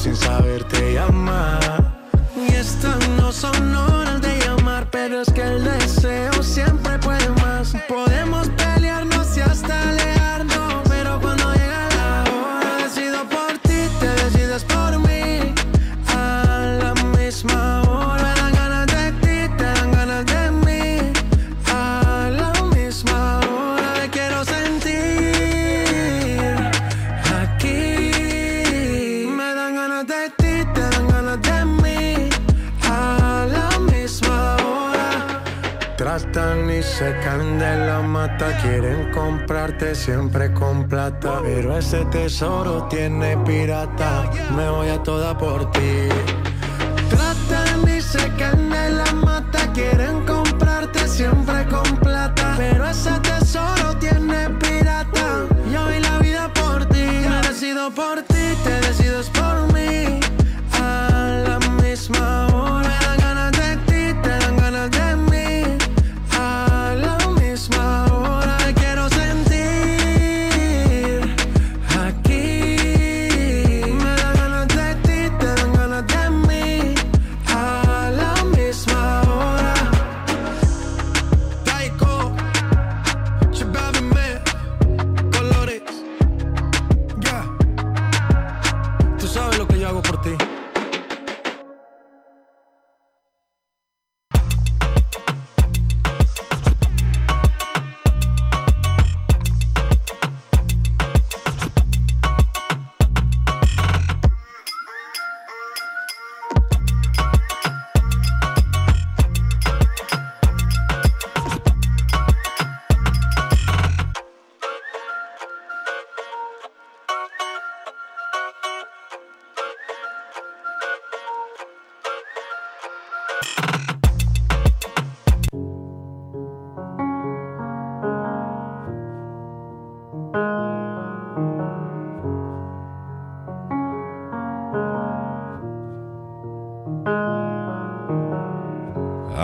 sin saber tesoro tiene pirata. Me voy a toda por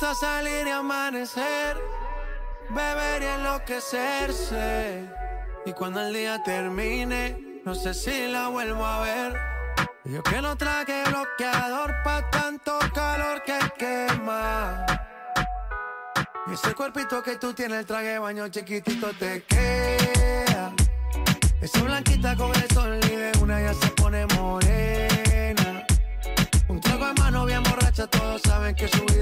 Gusta salir y amanecer, beber y enloquecerse. Y cuando el día termine, no sé si la vuelvo a ver. Yo que no traje bloqueador pa' tanto calor que quema. Y ese cuerpito que tú tienes, el traje de baño chiquitito te queda. Esa blanquita con el sol y de una ya se pone morena.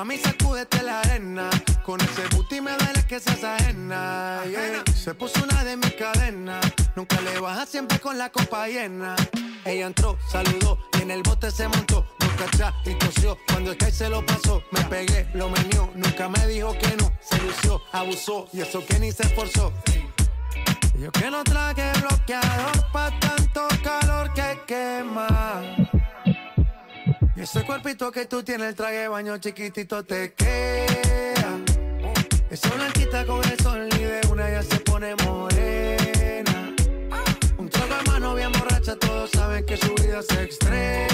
Mami, sacúdete la arena. Con ese booty me duele que seas ajena. yeah. Se puso una de mis cadenas. Nunca le baja siempre con la copa llena. Ella entró, saludó y en el bote se montó. Nunca atrás y tosió. Cuando el que se lo pasó, me pegué, lo menió. Nunca me dijo que no. Se lució, abusó y eso que ni se esforzó. Yo que no traje bloqueador pa' tanto calor que quema. Y ese cuerpito que tú tienes, el traje de baño chiquitito te queda. Esa blanquita con el sol y una ya se pone morena. Un trago de mano bien borracha, todos saben que su vida es extrema.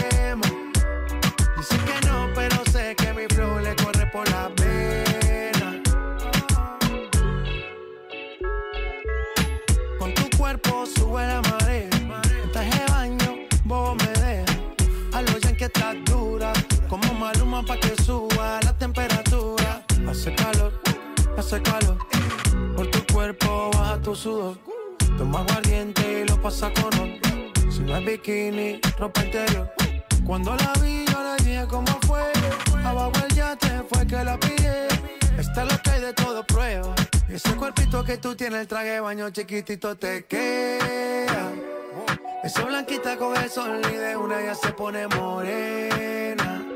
Por tu cuerpo baja tu sudor. Toma aguardiente y lo pasa con ron. Si no es bikini, ropa interior. Cuando la vi, yo le dije cómo fue. Abajo el yate fue que la pillé. Esta es lo que hay de todo prueba. Ese cuerpito que tú tienes, el traje baño chiquitito te queda. Esa blanquita con el sol y de una ya se pone morena.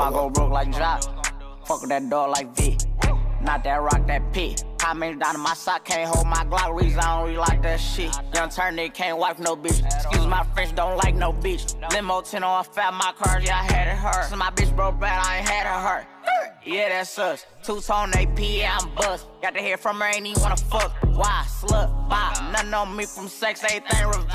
Before I go broke like Jock. Fuck that dog like V. Not that rock, that pit. How many down in my sock can't hold my Glock? Reason I don't really like that shit. Young turn nigga can't wipe no bitch. Excuse my French, don't like no bitch. Limo 10 on fat, my cars, yeah, I had it hurt. Since my bitch broke bad, I ain't had her hurt. Yeah, that sucks. Two tone AP, yeah, I'm bust. Got to hear from her, ain't even wanna fuck. Why? Slut, bop. Nothing on me from sex, everything revive.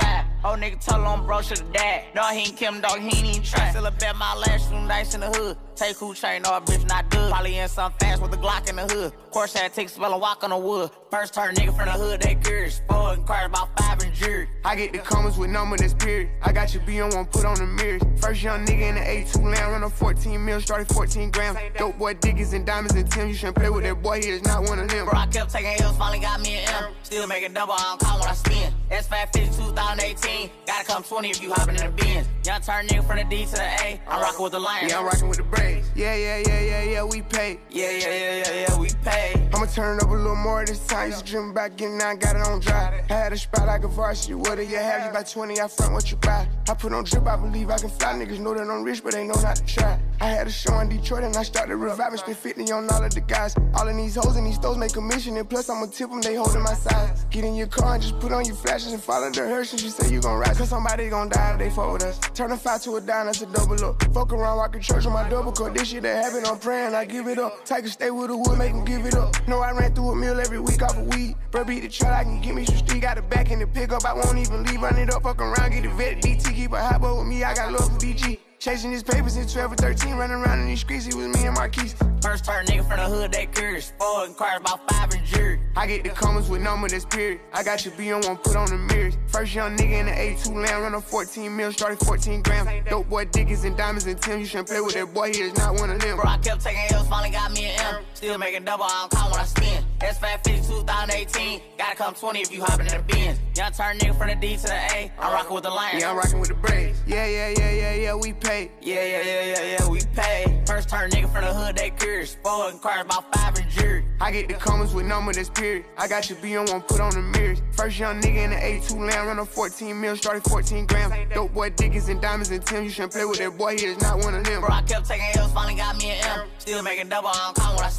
Old nigga told on bro, shoulda died. No, he ain't Kim, dog, he ain't even try. Still a bet my last two nights in the hood. Take who chain, a bitch not good. Probably in some fast with a Glock in the hood. Course had take spell and walk on the wood. First turn nigga from the hood, they curious. Four and cars about five and jury. I get the comments with number that's period. I got your B on one, put on the mirrors. First young nigga in the A2 land, run a 14 mil, started 14 grams. Dope boy diggies and diamonds and Tim. You shouldn't play with that boy, he is not one of them. Bro, I kept taking L's, finally got me an M. Still making double, I don't call when I spin. S550 2018. Gotta come 20 if you hopping in the Benz. Young turn nigga from the D to the A. I'm uh, rocking with the Lions. Yeah, I'm rocking with the braids. Yeah, yeah, yeah, yeah, yeah, we pay. Yeah, yeah, yeah, yeah, yeah, we pay. I'ma turn up a little more this time. Used to dream about getting out, got it on dry. I had a spot like a varsity. What do you have? You buy 20, I front what you buy. I put on drip, I believe I can fly. Niggas know that I'm rich, but they know not to try. I had a show in Detroit and I started reviving. Spent 50 on all of the guys. All of these hoes and these stores make a mission. And plus, I'ma tip them, they holding my size. Get in your car and just put on your flashes and follow the hearse. And you say you gon' ride. Cause somebody gon' die if they fuck with us. Turn a five to a dime, that's a double up. Fuck around, walking church on my double cut. This shit that happened, I'm praying, I give it up. Take a stay with the wood, make them give it up. No, I ran through a meal every week off of weed. Bro, beat the truck, I can get me some street. Got a back in the pickup, I won't even leave. Run it up, fuck around, get the vet. DT, keep a hot boy with me, I got love for DG. Chasing his papers in 12 or 13, running around in these streets, he was me and Marquise. First turn nigga from the hood, they curious. Four inquiries about five and jury. I get the comments with number that's period. I got your B on one, put on the mirrors. First young nigga in the A2 land, run a 14 mil, started 14 grams. Dope boy Dickies and diamonds and Tim. You shouldn't play with that boy, he is not one of them. Bro, I kept taking L's, finally got me an M. Still making double, I don't call when I spin. S550 2018, gotta come 20 if you hopping in the Benz. Young turn nigga from the D to the A, I'm rocking with the Lions. Yeah, I'm rocking with the Braves. Yeah, yeah, yeah, yeah, yeah, we pay. Yeah, yeah, yeah, yeah, yeah, we pay. First turn nigga from the hood, they curious. Four inquiries about five and jury. I get the comments with number that's period. I got your B on one, put on the mirrors. First young nigga in the A2 land, run a 14 mil, started 14 grams. Dope boy Dickies and diamonds and Tim. You shouldn't play with that boy, he is not one of them. Bro, I kept taking L's, finally got me an M. Still making double, I don't call when I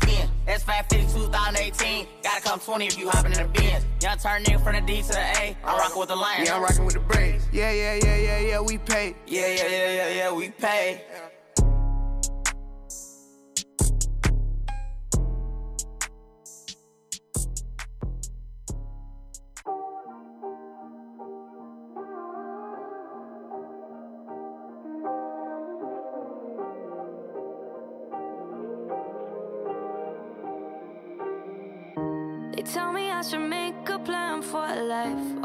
spin. S550 2018, gotta come 20 if you hopping in the Benz. Young turn nigga from the D to the A, I'm rocking with the Lions. Yeah, I'm rocking with the Braves. Yeah, yeah, yeah, yeah, yeah, we pay. Yeah, yeah, yeah, yeah, yeah, we pay.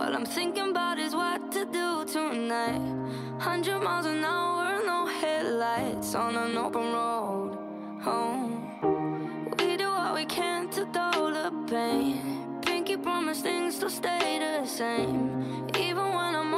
All I'm thinking about is what to do tonight. Hundred miles an hour, no headlights on an open road. Oh, we do what we can to dull the pain. Pinky promise things to stay the same. Even when I'm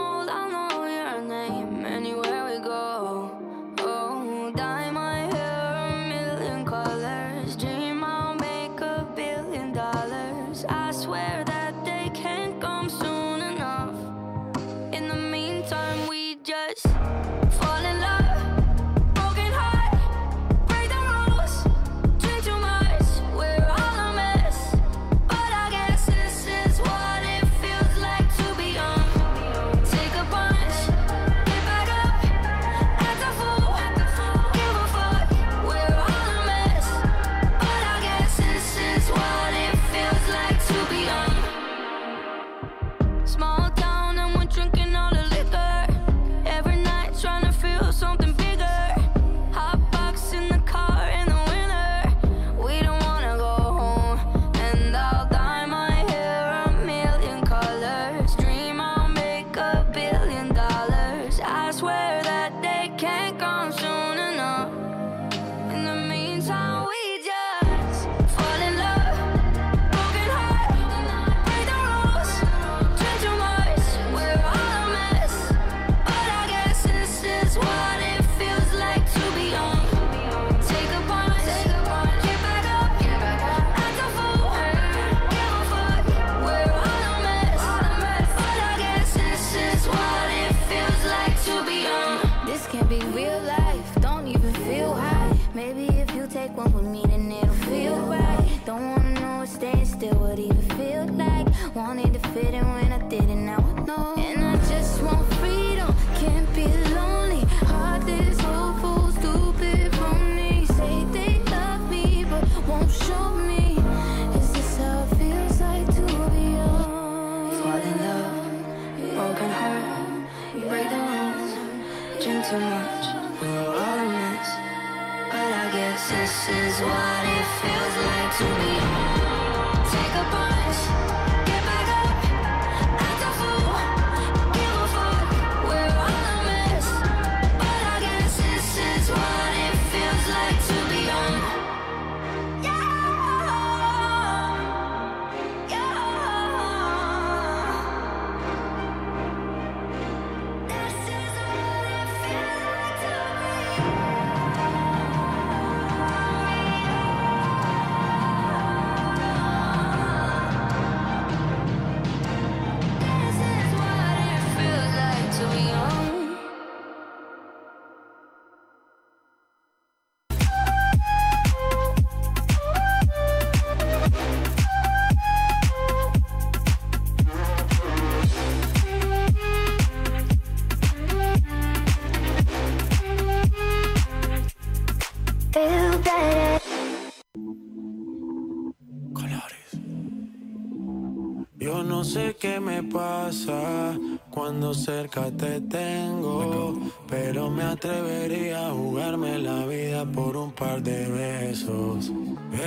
cerca te tengo, pero me atrevería a jugarme la vida por un par de besos.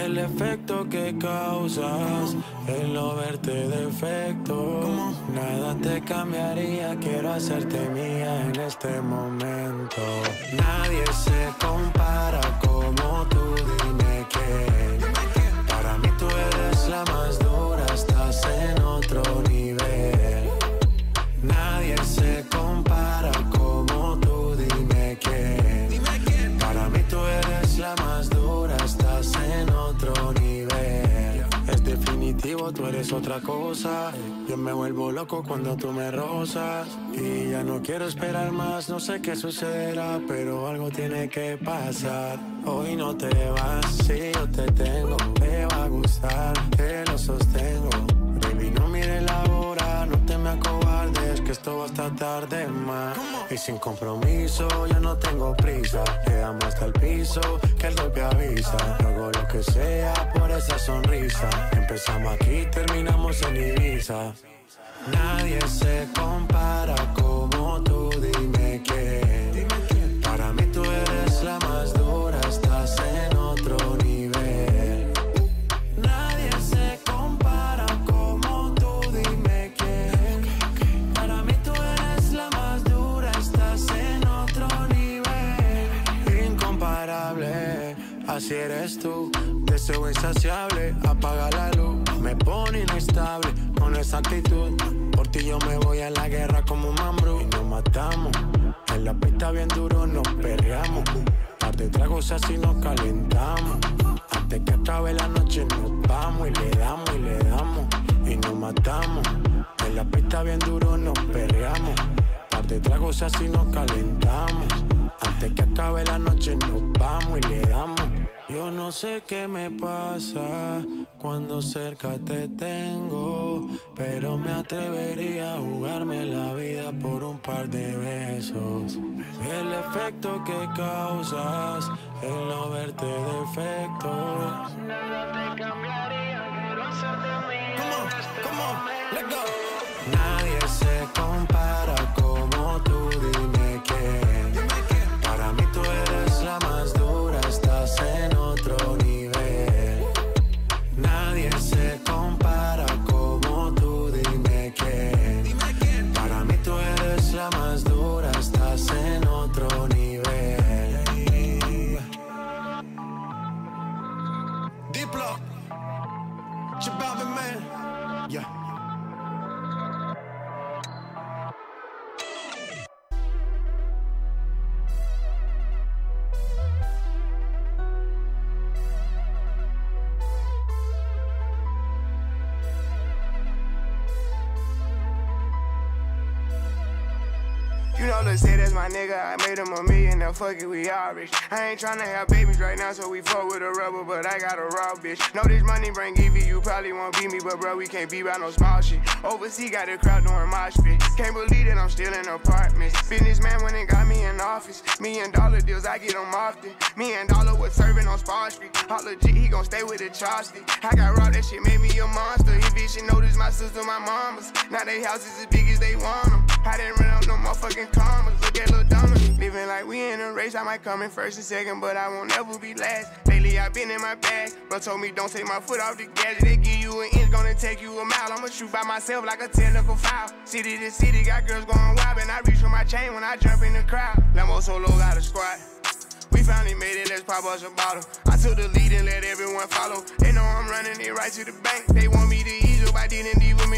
El efecto que causas, el no verte defecto, nada te cambiaría, quiero hacerte mía en este momento. Eres otra cosa. Yo me vuelvo loco cuando tú me rozas. Y ya no quiero esperar más, no sé qué sucederá, pero algo tiene que pasar. Hoy no te vas, si yo te tengo, te va a gustar, te lo sostengo. Baby, no mires la hora, no te me acobardes, que esto va hasta tarde más. Y sin compromiso, yo no tengo prisa. Quedamos hasta el piso, que el golpe avisa. Hago lo que sea por esa sonrisa. Empezamos aquí, terminamos en Ibiza. Nadie se compara como Así eres tú. Deseo insaciable, apaga la luz. Me pone inestable con esa actitud. Por ti yo me voy a la guerra como un mambrú. Y nos matamos. En la pista bien duro nos perreamos. Par de tragos así nos calentamos. Antes que acabe la noche nos vamos y le damos y le damos. Y nos matamos. En la pista bien duro nos perreamos. Par de tragos así nos calentamos. Antes que acabe la noche nos vamos y le damos. Yo no sé qué me pasa cuando cerca te tengo, pero me atrevería a jugarme la vida por un par de besos. El efecto que causas, el no verte defectos. Nadie se compara como tú, She about the man. Yeah. My nigga. I made him a million, now fuck it, we all rich. I ain't tryna have babies right now, so we fuck with a rubber, but I got a raw bitch. Know this money bring Evie, you probably won't be me, but bro, we can't be by no small shit. Overseas got a crowd doing mosh pit. Can't believe that I'm still in apartments. Businessman went and got me in office. Million dollar deals, I get them often. Me and Dollar was serving on Spar Street. All legit, he gon' stay with the chopstick. I got robbed, that shit made me a monster. Evie should notice my sister, my mamas. Now they houses as big as they want them. I didn't run up no motherfucking commas. Look at Lil Dominic. Living like we in a race. I might come in first and second, but I won't ever be last. Lately, I've been in my bag. Bro told me don't take my foot off the gas. They give you an inch, gonna take you a mile. I'ma shoot by myself like a technical foul. City to city, got girls going wild. And I reach for my chain when I jump in the crowd. Lambo solo got a squad. We finally made it, let's pop us a bottle. I took the lead and let everyone follow. They know I'm running it right to the bank. They want me to ease up, I didn't leave them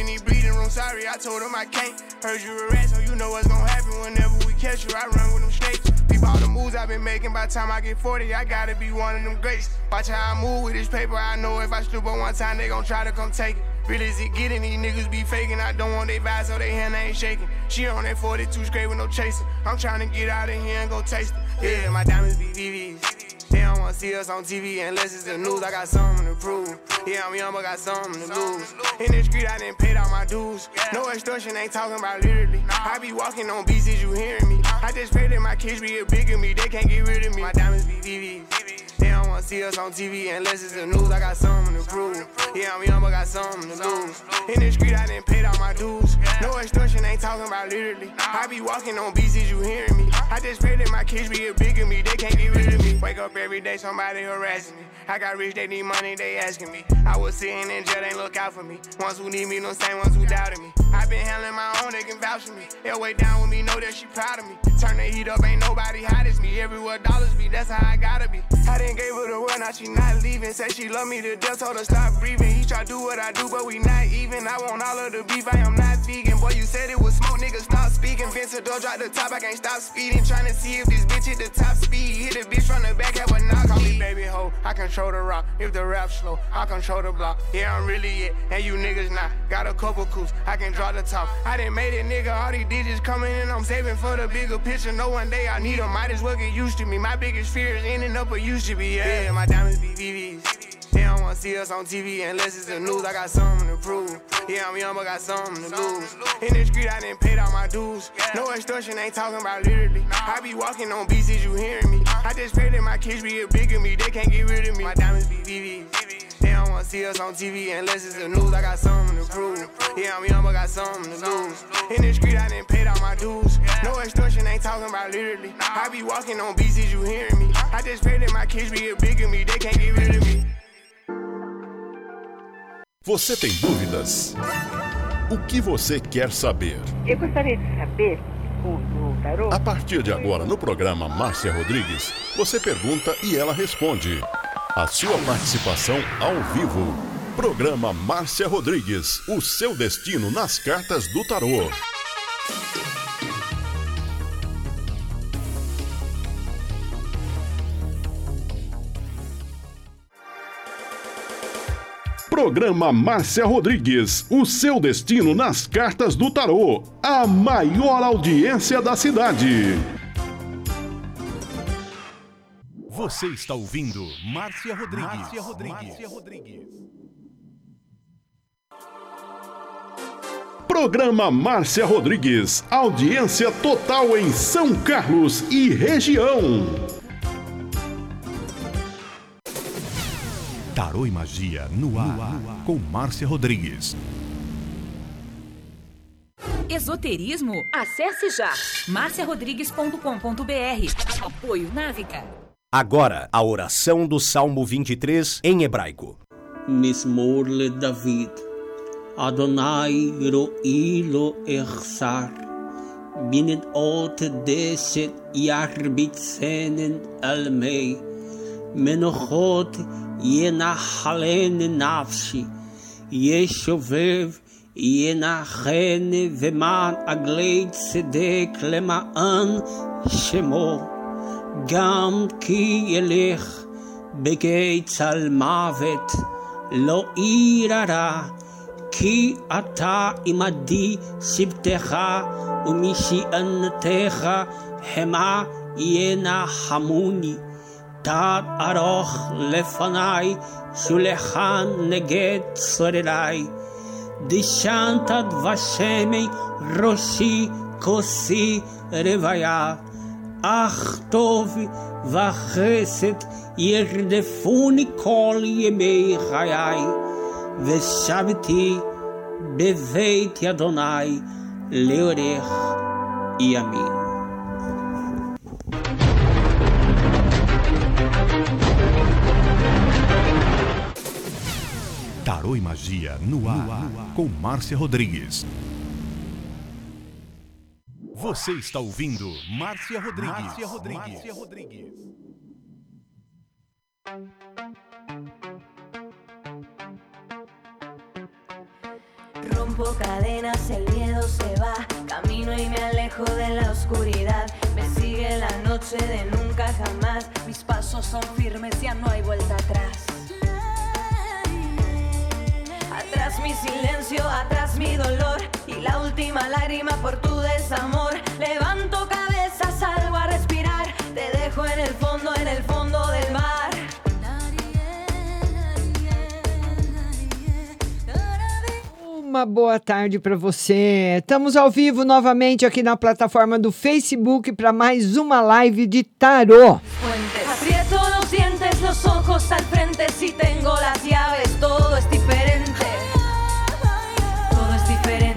room. Sorry, I told them I can't. Heard you a rat, so you know what's gonna happen whenever we catch you. I run with them snakes. Peep all the moves I've been making. By the time I get 40, I gotta be one of them greats. Watch how I move with this paper. I know if I stoop on one time, they gon' try to come take it. Real as it getting, these niggas be faking. I don't want they vibes, so they hand ain't shaking. She on that 42 straight with no chasing. I'm trying to get out of here and go taste it. Yeah, my diamonds be VVs. They don't wanna see us on TV unless it's the news. I got something to prove. Yeah, I'm young, but got something to lose. In the street, I didn't pay all my dues. No extortion, ain't talking about literally. I be walking on beats, is you hearing me? I just pray that my kids be a bigger me. They can't get rid of me. My diamonds be VVs. They don't wanna see us on TV unless it's the news. I got something to prove. Yeah, I'm young, but got something to lose. In the street, I didn't pay all my dues. No extortion, ain't talking about literally. I be walking on BCs, you hearing me? I just pray that my kids be a bigger me. They can't get rid of me. Wake up every day, somebody harassing me. I got rich, they need money, they asking me. I was sitting in jail, they look out for me. Ones who need me, no same ones who doubted me. I been handling my own, they can vouch for me. They'll way down with me, know that she proud of me. Turn the heat up, ain't nobody hot as me. Everywhere dollars be, that's how I gotta be. I didn't gave her the word, now she not leaving. Said she love me to death, told her stop breathing. He try do what I do, but we not even. I want all of the beef, I am not vegan. Boy, you said it was smoke, nigga, stop speaking. Vince door drop the top, I can't stop speeding. Trying to see if this bitch hit the top speed. Hit the bitch from the back, have a knock. Call me baby hoe, I control the rock. If the rap slow, I control the block. Yeah, I'm really it, and you niggas not. Got a couple coups, I can draw the top. I didn't made it, nigga. All these digits coming in, I'm saving for the bigger picture. No one day I need them, might as well get used to me. My biggest fear is ending up a used to be. Yeah, my diamonds be VVs. They don't wanna see us on TV unless it's the news. I got something to prove. Yeah, I'm young, but got something to lose. In the street, I didn't pay all my dues. No extortion, ain't talking about literally. I be walking on BCs, you hearing me? I just pray that my kids be a bigger me. They can't get rid of me. My diamonds be VVs. Don't wanna see us on TV unless it's the news. I got something to prove. Yeah, I'm young, but got something to lose. In the street, I didn't pay all my dues. No extortion, ain't talking about literally. I be walking on BCs, you hearing me? I just pray that my kids be a bigger me. They can't get rid of me. Você tem dúvidas? O que você quer saber? Eu gostaria de saber o, tarô. A partir de agora, no programa Márcia Rodrigues, você pergunta e ela responde. A sua participação ao vivo. Programa Márcia Rodrigues. O seu destino nas cartas do tarô. Programa Márcia Rodrigues, o seu destino nas cartas do tarô, a maior audiência da cidade. Você está ouvindo Márcia Rodrigues. Márcia Rodrigues. Márcia Rodrigues. Programa Márcia Rodrigues, audiência total em São Carlos e região. Tarô e Magia no ar, no ar, com Márcia Rodrigues. Esoterismo? Acesse já marciarodrigues.com.br. Apoio Návica. Agora, a oração do Salmo 23 em hebraico. Mismor le David. Adonai ro'i lo echsar. Binnen ot deset jarbitzenen elmei. Menochot yenachalene nafshi. Yeshovev yenachen veman agleit sedek lemaan shemo. גם כי ילך בגי צל מוות, לא עיר הרע, כי אתה עמדי שבתך ומשענתך המה ינחמוני. תערוך לפניי שולחן נגד צורריי. דשנת דבשמי ראשי כוסי רוויה. Revaya. Ach tov vachesed yerdefuni kol yemei chayai. Veshaviti beveit yadonai leorech yamin. Tarô e Magia no ar, com Márcia Rodrigues. Você está ouvindo Márcia Rodrigues. Márcia Rodrigues. Márcia Rodrigues. Rompo cadenas, el miedo se va. Camino y me alejo de la oscuridad. Me sigue la noche de nunca jamás. Mis pasos son firmes, ya no hay vuelta atrás. Atrás mi silencio, atrás mi dolor y la última lágrima por tu desamor. Levanto cabeza, salgo a respirar, te dejo en el fondo, en el fondo del mar. Uma boa tarde para você. Estamos ao vivo novamente aqui na plataforma do Facebook para mais uma live de tarô. Aprieto los dientes, los ojos al frente si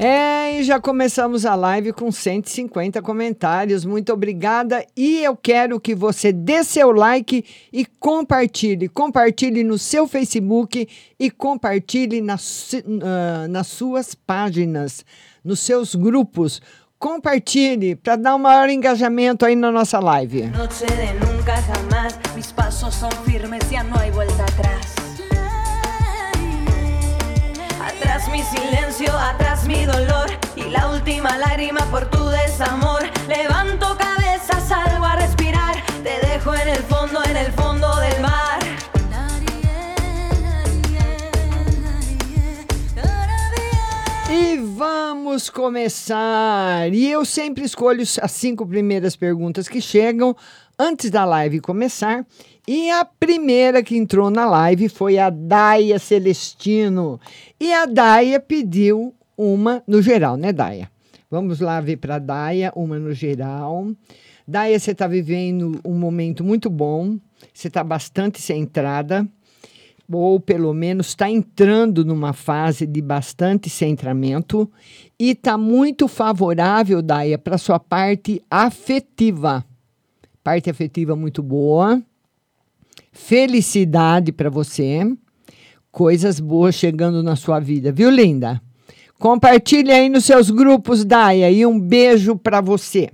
É, e já começamos a live com 150 comentários. Muito obrigada. E eu quero que você dê seu like e compartilhe. Compartilhe no seu Facebook e compartilhe nas, uh, nas suas páginas, nos seus grupos. Compartilhe para dar um maior engajamento aí na nossa live. Noche de nunca jamás, mis pasos son firmes, ya no hay vuelta atrás. Mi silencio, atrás mi dolor y la última lágrima por tu desamor. Levanto cabeza, salgo a respirar, te dejo en el fondo, en el fondo del mar. E vamos começar. E eu sempre escolho as cinco primeiras perguntas que chegam antes da live começar. E a primeira que entrou na live foi a Daia Celestino. E a Daia pediu uma no geral, né, Daia? Vamos lá ver para a Daia, uma no geral. Daia, você está vivendo um momento muito bom, você está bastante centrada ou pelo menos está entrando numa fase de bastante centramento e está muito favorável, Daia, para sua parte afetiva. Parte afetiva muito boa. Felicidade para você. Coisas boas chegando na sua vida, viu, linda? Compartilhe aí nos seus grupos, Daia, e um beijo para você.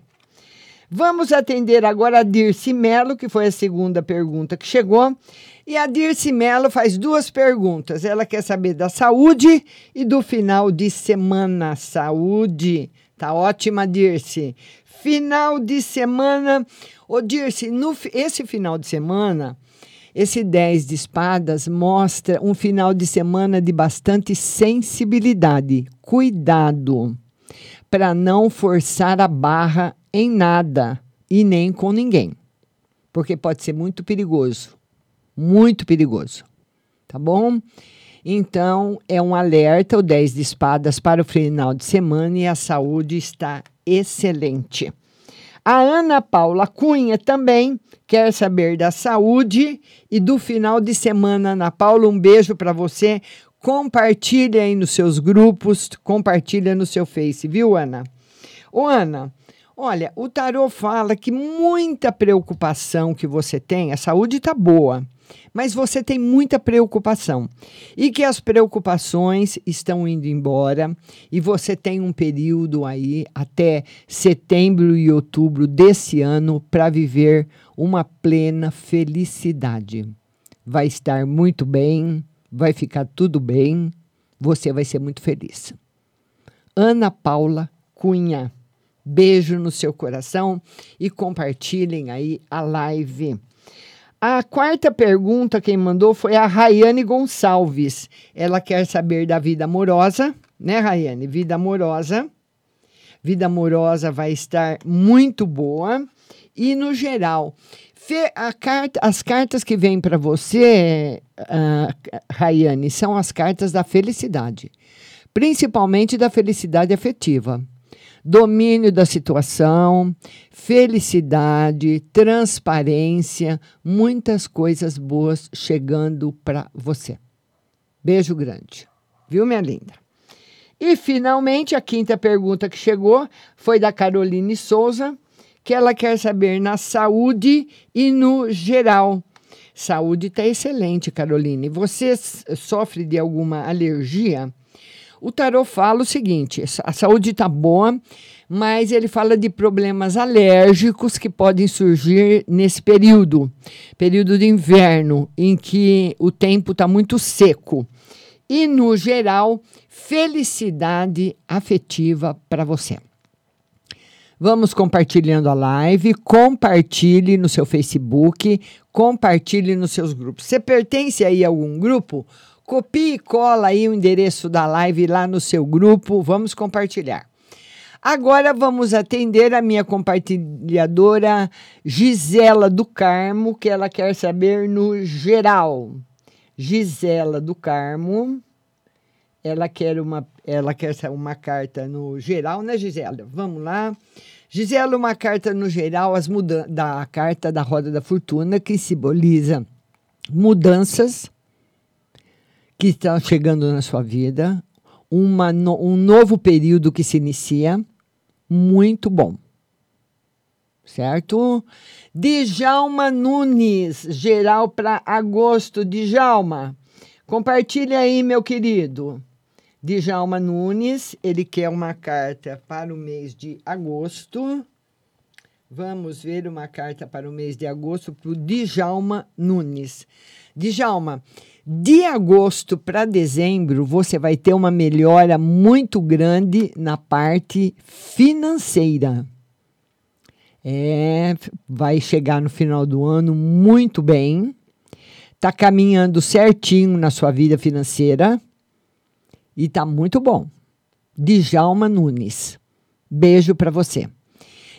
Vamos atender agora a Dirce Melo, que foi a segunda pergunta que chegou. E a Dirce Mello faz duas perguntas. Ela quer saber da saúde e do final de semana. Saúde. Tá ótima, Dirce. Final de semana. Ô, Dirce, no, esse final de semana, esse 10 de espadas mostra um final de semana de bastante sensibilidade. Cuidado para não forçar a barra em nada e nem com ninguém, porque pode ser muito perigoso muito perigoso. Tá bom? Então, é um alerta, o 10 de espadas para o final de semana e a saúde está excelente. A Ana Paula Cunha também quer saber da saúde e do final de semana. Ana Paula, um beijo para você. Compartilha aí nos seus grupos, compartilha no seu Face, viu, Ana? Ô, Ana, olha, o tarô fala que muita preocupação que você tem, a saúde está boa, mas você tem muita preocupação e que as preocupações estão indo embora e você tem um período aí até setembro e outubro desse ano para viver uma plena felicidade. Vai estar muito bem, vai ficar tudo bem, você vai ser muito feliz. Ana Paula Cunha. Beijo no seu coração e compartilhem aí a live. A quarta pergunta quem mandou foi a Rayane Gonçalves. Ela quer saber da vida amorosa, né, Rayane? Vida amorosa. Vida amorosa vai estar muito boa. E no geral, carta, as cartas que vêm para você, uh, Rayane, são as cartas da felicidade, principalmente da felicidade afetiva domínio da situação, felicidade, transparência, muitas coisas boas chegando para você. Beijo grande. Viu, minha linda? E finalmente a quinta pergunta que chegou foi da Caroline Souza, que ela quer saber na saúde e no geral. Saúde está excelente, Caroline. Você sofre de alguma alergia? O tarot fala o seguinte: a saúde está boa, mas ele fala de problemas alérgicos que podem surgir nesse período período de inverno, em que o tempo está muito seco. E, no geral, felicidade afetiva para você. Vamos compartilhando a live, compartilhe no seu Facebook, compartilhe nos seus grupos. Você pertence aí a algum grupo? Copie e cola aí o endereço da live lá no seu grupo. Vamos compartilhar. Agora vamos atender a minha compartilhadora Gisela do Carmo, que ela quer saber no geral. Gisela do Carmo, ela quer uma, ela quer uma carta no geral, né, Gisela? Vamos lá. Gisela, uma carta no geral, as mudanças da carta da roda da fortuna que simboliza mudanças que estão chegando na sua vida, uma, no- um novo período que se inicia, muito bom. Certo? Djalma Nunes, geral para agosto. Djalma, compartilha aí, meu querido. Djalma Nunes, ele quer uma carta para o mês de agosto. Vamos ver uma carta para o mês de agosto para o Djalma Nunes. Djalma, de agosto para dezembro, você vai ter uma melhora muito grande na parte financeira. É, vai chegar no final do ano muito bem. Tá caminhando certinho na sua vida financeira e tá muito bom. Djalma Nunes. Beijo para você.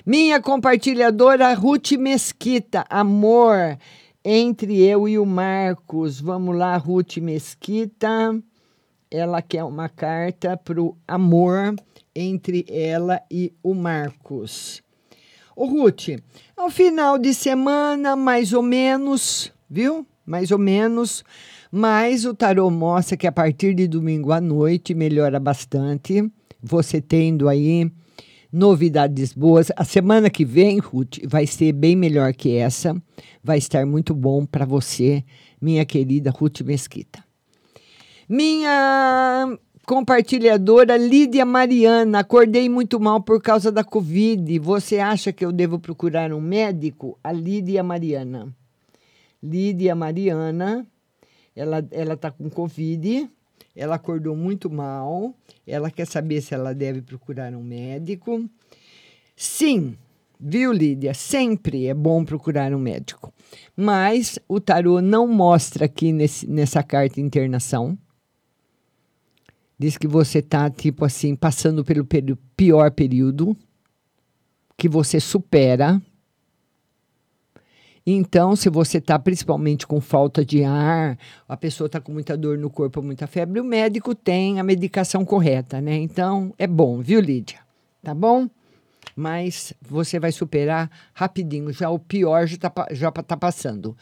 Minha compartilhadora Ruth Mesquita, amor entre eu e o Marcos. Vamos lá, Ruth Mesquita. Ela quer uma carta pro amor entre ela e o Marcos. Ô, Ruth, é um final de semana, mais ou menos, viu? Mais ou menos. Mas o tarô mostra que a partir de domingo à noite melhora bastante. Você tendo aí novidades boas. A semana que vem, Ruth, vai ser bem melhor que essa. Vai estar muito bom para você, minha querida Ruth Mesquita. Minha compartilhadora Lídia Mariana, acordei muito mal por causa da Covid. Você acha que eu devo procurar um médico? A Lídia Mariana. Lídia Mariana, ela ela tá com Covid, ela acordou muito mal, ela quer saber se ela deve procurar um médico. Sim, viu, Lídia? Sempre é bom procurar um médico. Mas o tarô não mostra aqui nesse, nessa carta internação. Diz que você tá, tipo assim, passando pelo pior período, que você supera. Então, se você está principalmente com falta de ar, a pessoa está com muita dor no corpo, muita febre, o médico tem a medicação correta, né? Então, é bom, viu, Lídia? Tá bom? Mas você vai superar rapidinho, já o pior já está já tá passando.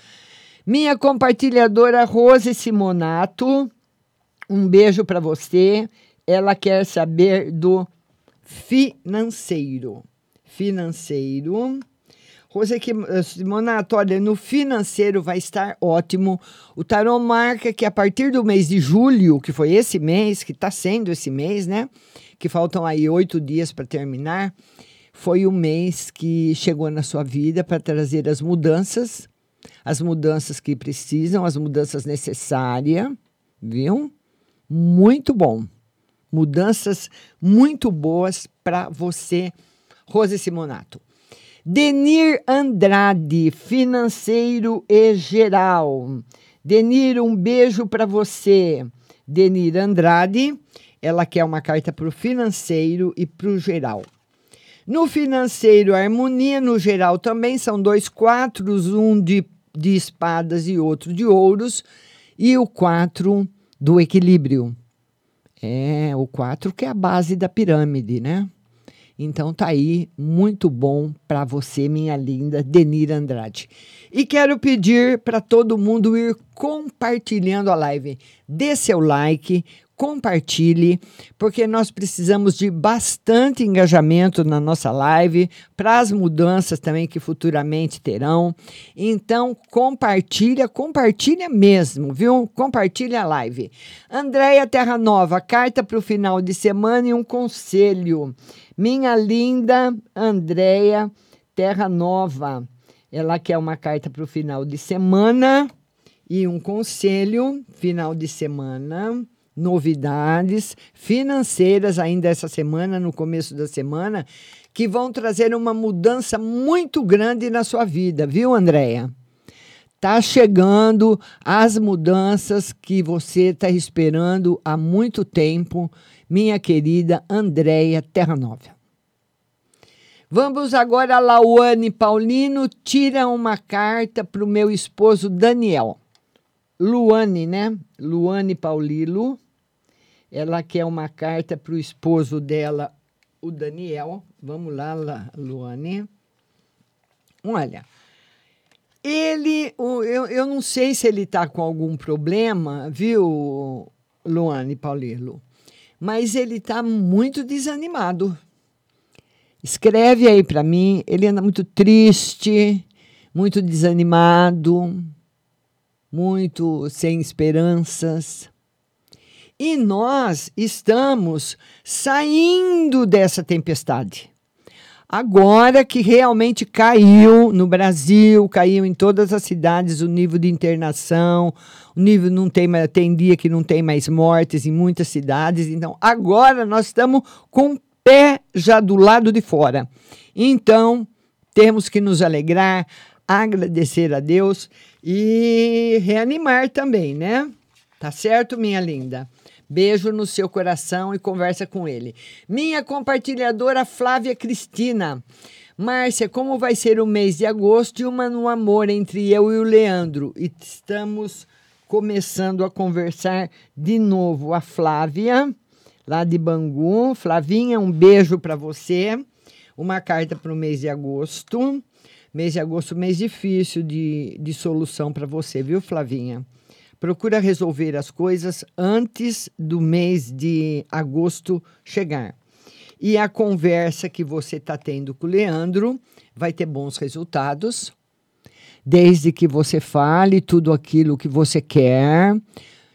Minha compartilhadora Rose Simonato, um beijo para você. Ela quer saber do financeiro. Financeiro. Rose eh, Simonato, olha, no financeiro vai estar ótimo. O tarô marca que a partir do mês de julho, que foi esse mês, que está sendo esse mês, né? Que faltam aí oito dias para terminar, foi o mês que chegou na sua vida para trazer as mudanças, as mudanças que precisam, as mudanças necessárias, viu? Muito bom. Mudanças muito boas para você, Rose Simonato. Denir Andrade, financeiro e geral. Denir, um beijo para você. Denir Andrade, ela quer uma carta para o financeiro e para o geral. No financeiro, harmonia no geral também são dois quatros, um de, de espadas e outro de ouros, e o quatro do equilíbrio. É, o quatro que é a base da pirâmide, né? Então tá aí, muito bom para você, minha linda Denira Andrade. E quero pedir para todo mundo ir compartilhando a live. Dê seu like, compartilhe, porque nós precisamos de bastante engajamento na nossa live, para as mudanças também que futuramente terão. Então, compartilha, compartilha mesmo, viu? Compartilha a live. Andréia Terra Nova, carta para o final de semana e um conselho. Minha linda Andréia Terra Nova, ela quer uma carta para o final de semana e um conselho, final de semana, novidades financeiras ainda essa semana, no começo da semana, que vão trazer uma mudança muito grande na sua vida, viu, Andréia? Tá chegando as mudanças que você está esperando há muito tempo, minha querida Andréia Terra Nova. Vamos agora, Lauane Paulino, tira uma carta para o meu esposo Daniel. Luane, né? Luane Paulilo. Ela quer uma carta para o esposo dela, o Daniel. Vamos lá, Luane. Olha, Ele, eu, eu não sei se ele está com algum problema, viu, Luane Paulilo? Mas ele está muito desanimado. Escreve aí para mim. Ele anda muito triste, muito desanimado, muito sem esperanças. E nós estamos saindo dessa tempestade. Agora que realmente caiu no Brasil, caiu em todas as cidades o nível de internação, o nível não tem tem dia que não tem mais mortes em muitas cidades. Então, agora nós estamos com o pé já do lado de fora. Então, temos que nos alegrar, agradecer a Deus e reanimar também, né? Tá certo, minha linda? Beijo no seu coração e conversa com ele. Minha compartilhadora Flávia Cristina. Márcia, como vai ser o mês de agosto e uma no amor entre eu e o Leandro? E estamos começando a conversar de novo. A Flávia, lá de Bangu. Flavinha, um beijo para você. Uma carta para o mês de agosto. Mês de agosto, mês difícil de, de solução para você, viu, Flavinha? Procura resolver as coisas antes do mês de agosto chegar. E a conversa que você está tendo com o Leandro vai ter bons resultados, desde que você fale tudo aquilo que você quer,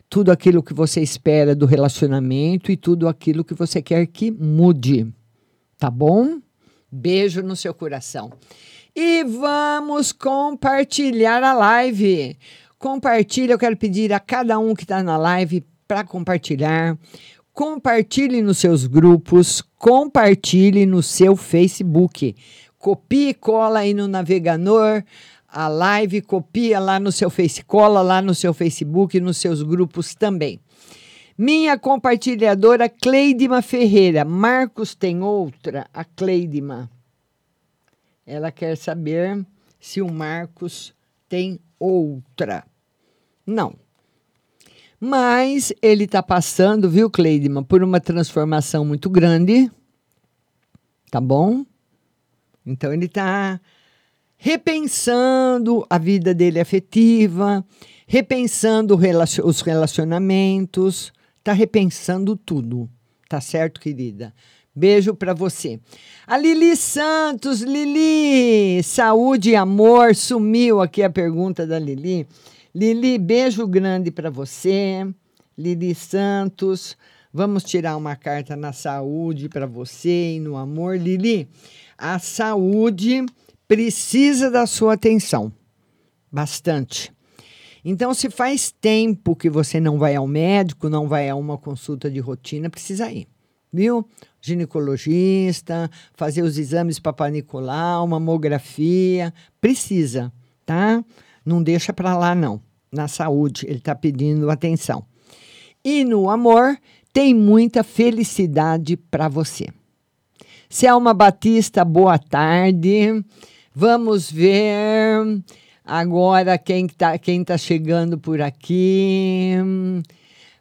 tudo aquilo que você espera do relacionamento e tudo aquilo que você quer que mude. Tá bom? Beijo no seu coração. E vamos compartilhar a live. Compartilha, eu quero pedir a cada um que está na live para compartilhar. Compartilhe nos seus grupos, compartilhe no seu Facebook. Copie e cola aí no navegador a live, copia lá no seu Face, cola lá no seu Facebook nos seus grupos também. Minha compartilhadora Cleidima Ferreira. Marcos tem outra? A Cleidima. Ela quer saber se o Marcos tem outra. Não. Mas ele está passando, viu, Cleidima, por uma transformação muito grande. Tá bom? Então ele está repensando a vida dele afetiva, repensando os relacionamentos, está repensando tudo. Tá certo, querida? Beijo para você. A Lili Santos, Lili, saúde e amor, sumiu aqui a pergunta da Lili. Lili, beijo grande para você. Lili Santos, vamos tirar uma carta na saúde para você e no amor. Lili, a saúde precisa da sua atenção. Bastante. Então, se faz tempo que você não vai ao médico, não vai a uma consulta de rotina, precisa ir, viu? Ginecologista, fazer os exames Nicolau, mamografia, precisa, tá? Não deixa para lá, não. Na saúde, ele está pedindo atenção. E no amor, tem muita felicidade para você. Selma Batista, boa tarde. Vamos ver agora quem está quem tá chegando por aqui.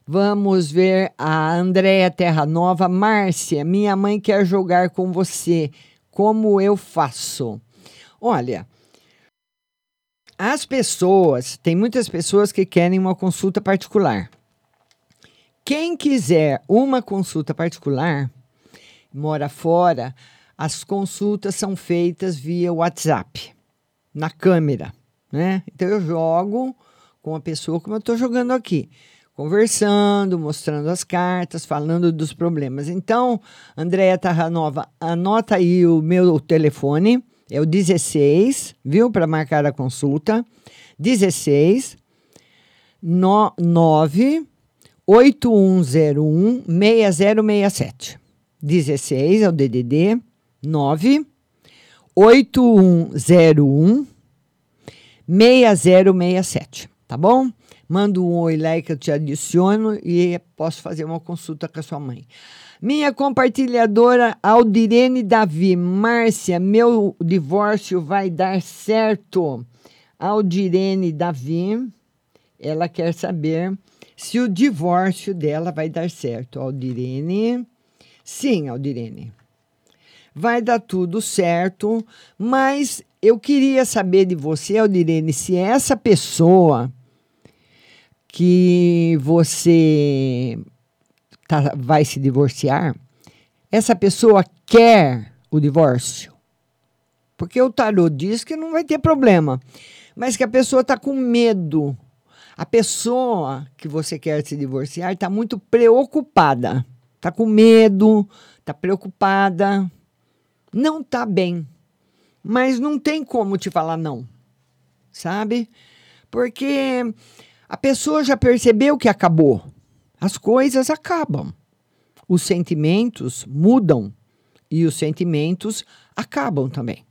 Vamos ver a Andréia Terra Nova. Márcia, minha mãe quer jogar com você. Como eu faço? Olha, as pessoas, tem muitas pessoas que querem uma consulta particular. Quem quiser uma consulta particular, mora fora, as consultas são feitas via WhatsApp, na câmera, né? Então eu jogo com a pessoa como eu estou jogando aqui, conversando, mostrando as cartas, falando dos problemas. Então, Andréia Tarranova, anota aí o meu telefone, é o 16, viu, para marcar a consulta, 16 no, 9 8101 6067. 16 é o DDD 9 8101 6067, tá bom? Manda um oi lá que eu te adiciono e posso fazer uma consulta com a sua mãe. Minha compartilhadora Aldirene Davi, Márcia, meu divórcio vai dar certo. Aldirene Davi, ela quer saber se o divórcio dela vai dar certo. Aldirene, sim, Aldirene. vai dar tudo certo, mas eu queria saber de você, Aldirene, se essa pessoa que você tá, vai se divorciar, essa pessoa quer o divórcio. Porque o tarô diz que não vai ter problema, mas que a pessoa está com medo. A pessoa que você quer se divorciar está muito preocupada, está com medo, está preocupada, não está bem. Mas não tem como te falar não, sabe? Porque a pessoa já percebeu que acabou. As coisas acabam. Os sentimentos mudam e os sentimentos acabam também.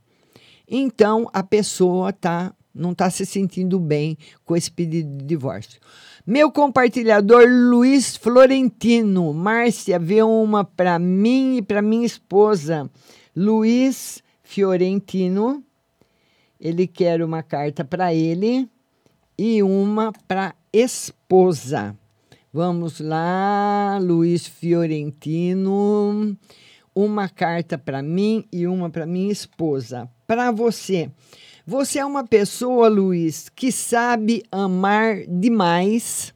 Então a pessoa tá não está se sentindo bem com esse pedido de divórcio. Meu compartilhador Luiz Florentino, Márcia, vê uma para mim e para minha esposa, Luiz Fiorentino. Ele quer uma carta para ele e uma para esposa. Vamos lá, Luiz Fiorentino. Uma carta para mim e uma para minha esposa. Para você. Você é uma pessoa, Luiz, que sabe amar demais.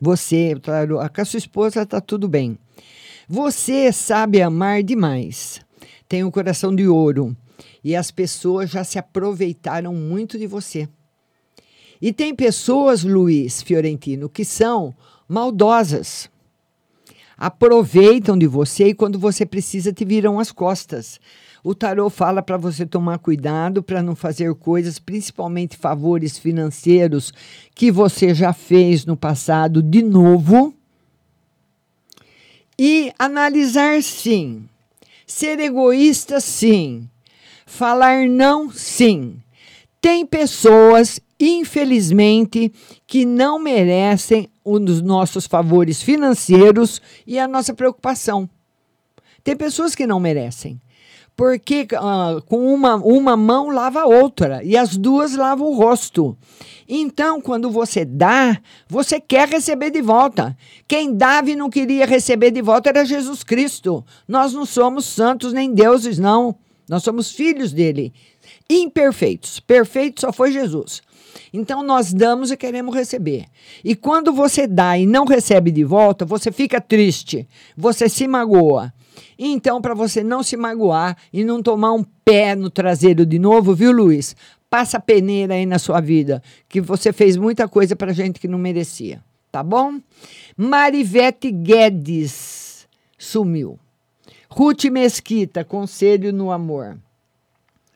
Você, claro, com a sua esposa está tudo bem. Você sabe amar demais. Tem um coração de ouro. E as pessoas já se aproveitaram muito de você. E tem pessoas, Luiz Fiorentino, que são maldosas. Aproveitam de você e quando você precisa te viram as costas. O tarô fala para você tomar cuidado para não fazer coisas, principalmente favores financeiros que você já fez no passado de novo. E analisar sim. Ser egoísta sim. Falar não sim. Tem pessoas infelizmente, que não merecem um dos nossos favores financeiros e a nossa preocupação. Tem pessoas que não merecem. Porque uh, com uma, uma mão lava a outra e as duas lavam o rosto. Então, quando você dá, você quer receber de volta. Quem dava e não queria receber de volta era Jesus Cristo. Nós não somos santos nem deuses, não. Nós somos filhos dele. Imperfeitos. Perfeito só foi Jesus. Então nós damos e queremos receber. E quando você dá e não recebe de volta, você fica triste, você se magoa. Então, para você não se magoar e não tomar um pé no traseiro de novo, viu, Luiz? Passa peneira aí na sua vida, que você fez muita coisa para gente que não merecia, tá bom? Marivete Guedes sumiu. Ruth Mesquita, conselho no amor.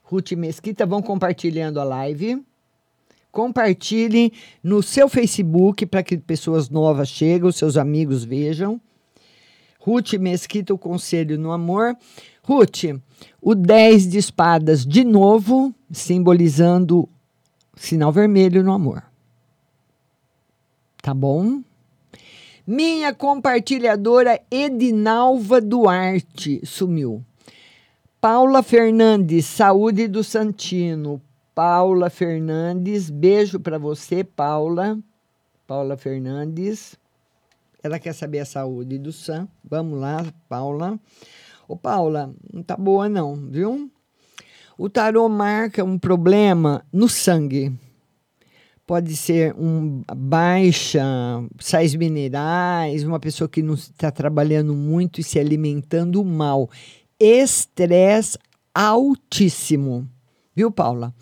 Ruth Mesquita, vão compartilhando a live. Compartilhe no seu Facebook para que pessoas novas cheguem, seus amigos vejam. Ruth Mesquita, o Conselho no Amor. Ruth, o 10 de espadas de novo, simbolizando sinal vermelho no amor. Tá bom? Minha compartilhadora Edinalva Duarte sumiu. Paula Fernandes, saúde do Santino. Paula Fernandes, beijo para você, Paula. Paula Fernandes. Ela quer saber a saúde do Sam. Vamos lá, Paula. Ô, Paula, não tá boa não, viu? O tarô marca um problema no sangue. Pode ser um baixa, sais minerais, uma pessoa que não está trabalhando muito e se alimentando mal. Estresse altíssimo. Viu, Paula?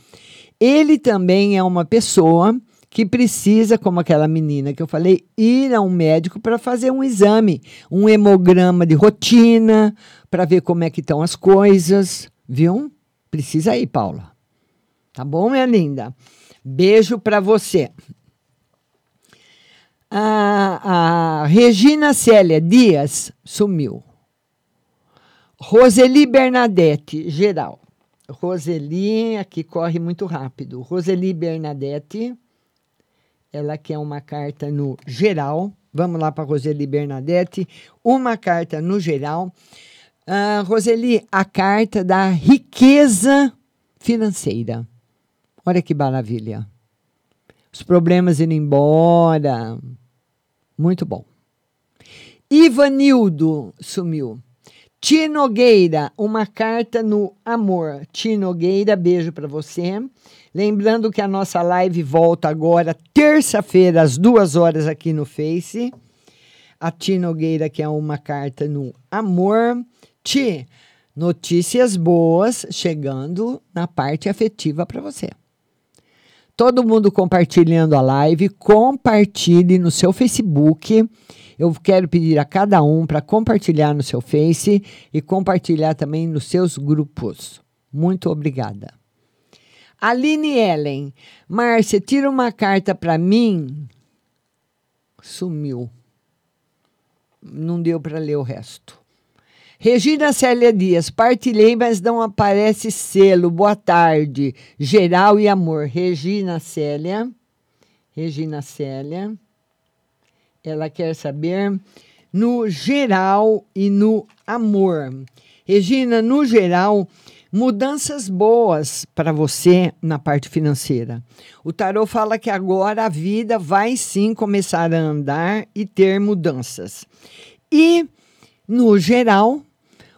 Ele também é uma pessoa que precisa, como aquela menina que eu falei, ir a um médico para fazer um exame, um hemograma de rotina, para ver como é que estão as coisas, viu? Precisa ir, Paula. Tá bom, minha linda? Beijo para você. A, a Regina Célia Dias sumiu. Roseli Bernadette, geral. Roseli, aqui corre muito rápido. Roseli Bernadette, ela quer uma carta no geral. Vamos lá para Roseli Bernadette. Uma carta no geral. Uh, Roseli, a carta da riqueza financeira. Olha que maravilha. Os problemas indo embora. Muito bom. Ivanildo sumiu. Tinogueira, uma carta no amor. Tinogueira, beijo para você. Lembrando que a nossa live volta agora, terça-feira, às duas horas, aqui no Face. A Tinogueira, que é uma carta no amor. Ti, notícias boas chegando na parte afetiva para você. Todo mundo compartilhando a live, compartilhe no seu Facebook. Eu quero pedir a cada um para compartilhar no seu Face e compartilhar também nos seus grupos. Muito obrigada. Aline Ellen, Márcia, tira uma carta para mim. Sumiu. Não deu para ler o resto. Regina Célia Dias, partilhei, mas não aparece selo. Boa tarde. Geral e amor. Regina Célia. Regina Célia. Ela quer saber no geral e no amor. Regina, no geral, mudanças boas para você na parte financeira. O tarot fala que agora a vida vai sim começar a andar e ter mudanças. E no geral,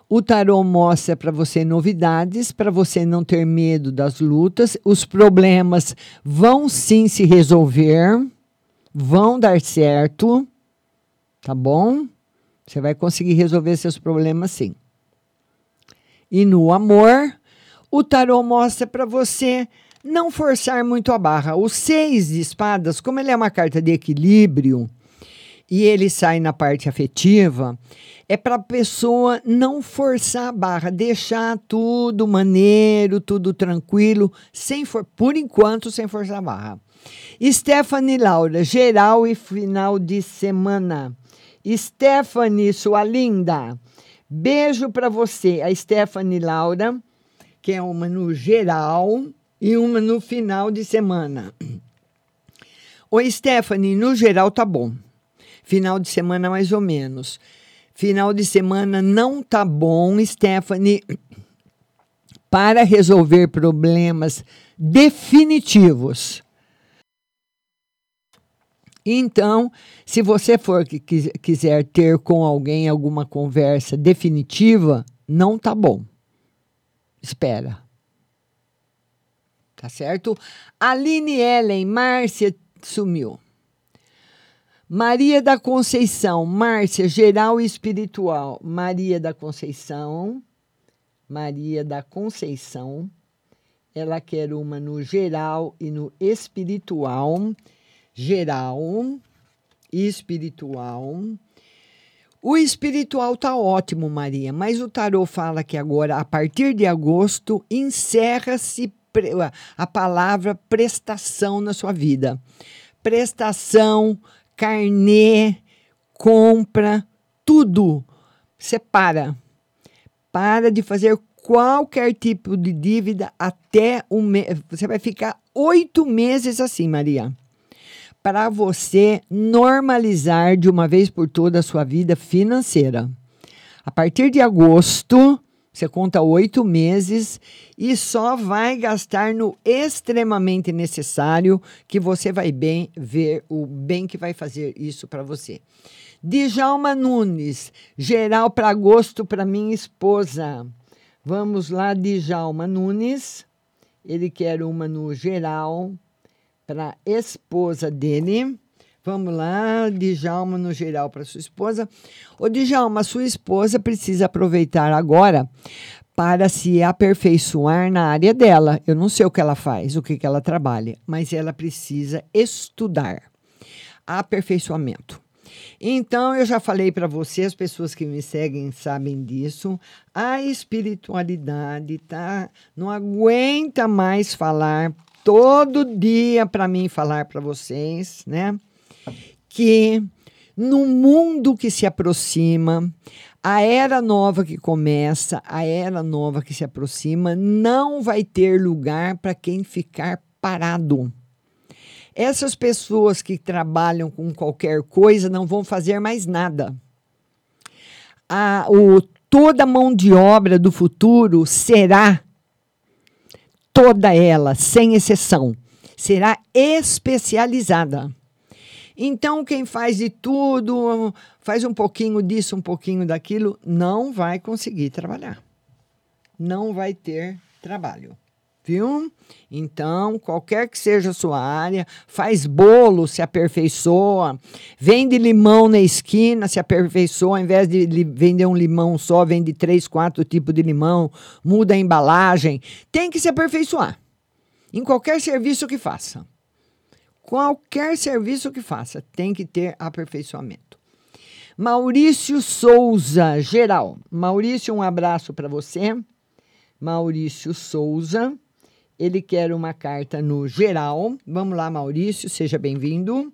o tarot mostra para você novidades, para você não ter medo das lutas. Os problemas vão sim se resolver, vão dar certo, tá bom? Você vai conseguir resolver seus problemas sim. E no amor, o tarot mostra para você não forçar muito a barra. O seis de espadas, como ele é uma carta de equilíbrio e ele sai na parte afetiva, é para a pessoa não forçar a barra, deixar tudo maneiro, tudo tranquilo, sem for, por enquanto sem forçar a barra. Stephanie Laura, geral e final de semana. Stephanie, sua linda, beijo para você. A Stephanie Laura, que é uma no geral e uma no final de semana. Oi, Stephanie, no geral tá bom. Final de semana mais ou menos. Final de semana não tá bom, Stephanie, para resolver problemas definitivos. Então, se você for que quiser ter com alguém alguma conversa definitiva, não tá bom. Espera. Tá certo? Aline Ellen, Márcia sumiu. Maria da Conceição, Márcia, geral e espiritual. Maria da Conceição, Maria da Conceição. Ela quer uma no geral e no espiritual. Geral e espiritual. O espiritual tá ótimo, Maria, mas o tarô fala que agora, a partir de agosto, encerra-se a palavra prestação na sua vida. Prestação, carnê, compra, tudo. Você para. Para de fazer qualquer tipo de dívida até um mês. Você vai ficar oito meses assim, Maria. Para você normalizar de uma vez por toda a sua vida financeira. A partir de agosto, você conta oito meses e só vai gastar no extremamente necessário que você vai bem ver o bem que vai fazer isso para você. Djalma Nunes, geral para agosto para minha esposa. Vamos lá, Djalma Nunes. Ele quer uma no geral para esposa dele. Vamos lá, Djalma no geral para sua esposa. Ô, Djalma, sua esposa precisa aproveitar agora para se aperfeiçoar na área dela. Eu não sei o que ela faz, o que, que ela trabalha, mas ela precisa estudar. Aperfeiçoamento. Então, eu já falei para você, as pessoas que me seguem sabem disso. A espiritualidade tá, não aguenta mais falar todo dia para mim falar para vocês, né? Que no mundo que se aproxima, a era nova que começa, a era nova que se aproxima, não vai ter lugar para quem ficar parado. Essas pessoas que trabalham com qualquer coisa não vão fazer mais nada. A, o, toda a mão de obra do futuro será, toda ela, sem exceção, será especializada. Então, quem faz de tudo, faz um pouquinho disso, um pouquinho daquilo, não vai conseguir trabalhar. Não vai ter trabalho viu? Então, qualquer que seja a sua área, faz bolo, se aperfeiçoa, vende limão na esquina, se aperfeiçoa, ao invés de vender um limão só, vende três, quatro tipos de limão, muda a embalagem, tem que se aperfeiçoar em qualquer serviço que faça. Qualquer serviço que faça, tem que ter aperfeiçoamento. Maurício Souza, geral. Maurício, um abraço para você. Maurício Souza. Ele quer uma carta no geral. Vamos lá, Maurício, seja bem-vindo.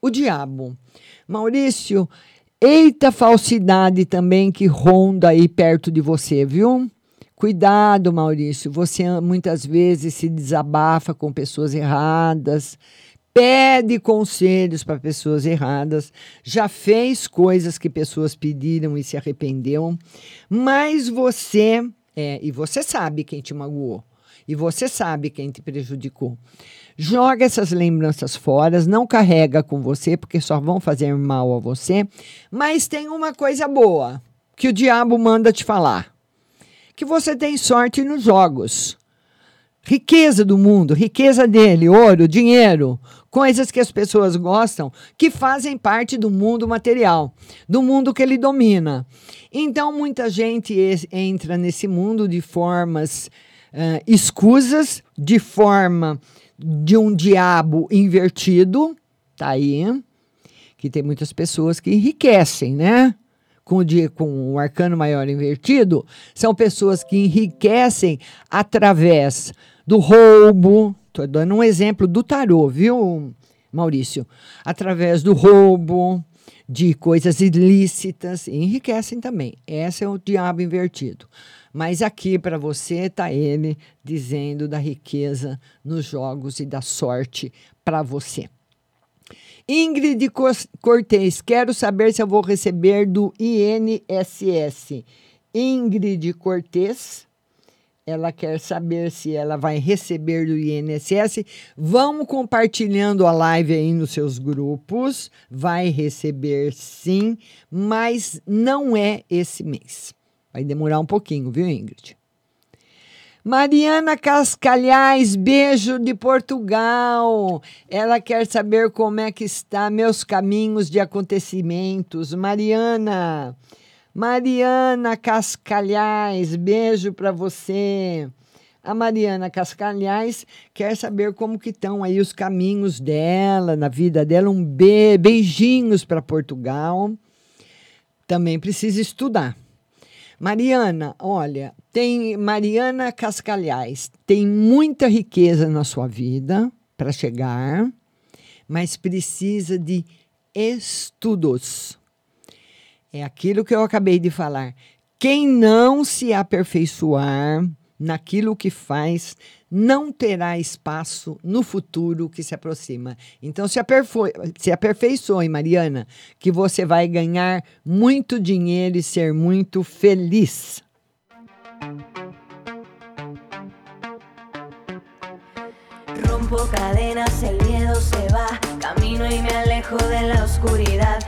O diabo. Maurício, eita falsidade também que ronda aí perto de você, viu? Cuidado, Maurício. Você muitas vezes se desabafa com pessoas erradas, pede conselhos para pessoas erradas, já fez coisas que pessoas pediram e se arrependeu, mas você, é, e você sabe quem te magoou e você sabe quem te prejudicou. Joga essas lembranças fora, não carrega com você, porque só vão fazer mal a você. Mas tem uma coisa boa que o diabo manda te falar: que você tem sorte nos jogos. Riqueza do mundo, riqueza dele, ouro, dinheiro, coisas que as pessoas gostam, que fazem parte do mundo material, do mundo que ele domina. Então, muita gente entra nesse mundo de formas uh, escusas de forma de um diabo invertido, tá aí, que tem muitas pessoas que enriquecem, né? Com o, com o arcano maior invertido, são pessoas que enriquecem através do roubo. Estou dando um exemplo do tarô, viu, Maurício? Através do roubo, de coisas ilícitas, enriquecem também. Esse é o diabo invertido. Mas aqui para você está ele dizendo da riqueza nos jogos e da sorte para você. Ingrid Cortez, quero saber se eu vou receber do INSS. Ingrid Cortez, ela quer saber se ela vai receber do INSS. Vamos compartilhando a live aí nos seus grupos. Vai receber sim, mas não é esse mês. Vai demorar um pouquinho, viu, Ingrid? Mariana Cascalhais, beijo de Portugal. Ela quer saber como é que está meus caminhos de acontecimentos. Mariana, Mariana Cascalhais, beijo para você. A Mariana Cascalhais quer saber como que estão aí os caminhos dela, na vida dela. Um be beijinhos para Portugal. Também precisa estudar. Mariana, olha, tem Mariana Cascalhais, tem muita riqueza na sua vida para chegar, mas precisa de estudos. É aquilo que eu acabei de falar. Quem não se aperfeiçoar naquilo que faz, não terá espaço no futuro que se aproxima. Então, se, se aperfeiçoe, Mariana, que você vai ganhar muito dinheiro e ser muito feliz. Rompo cadenas, el miedo se va, camino y me alejo de la oscuridad.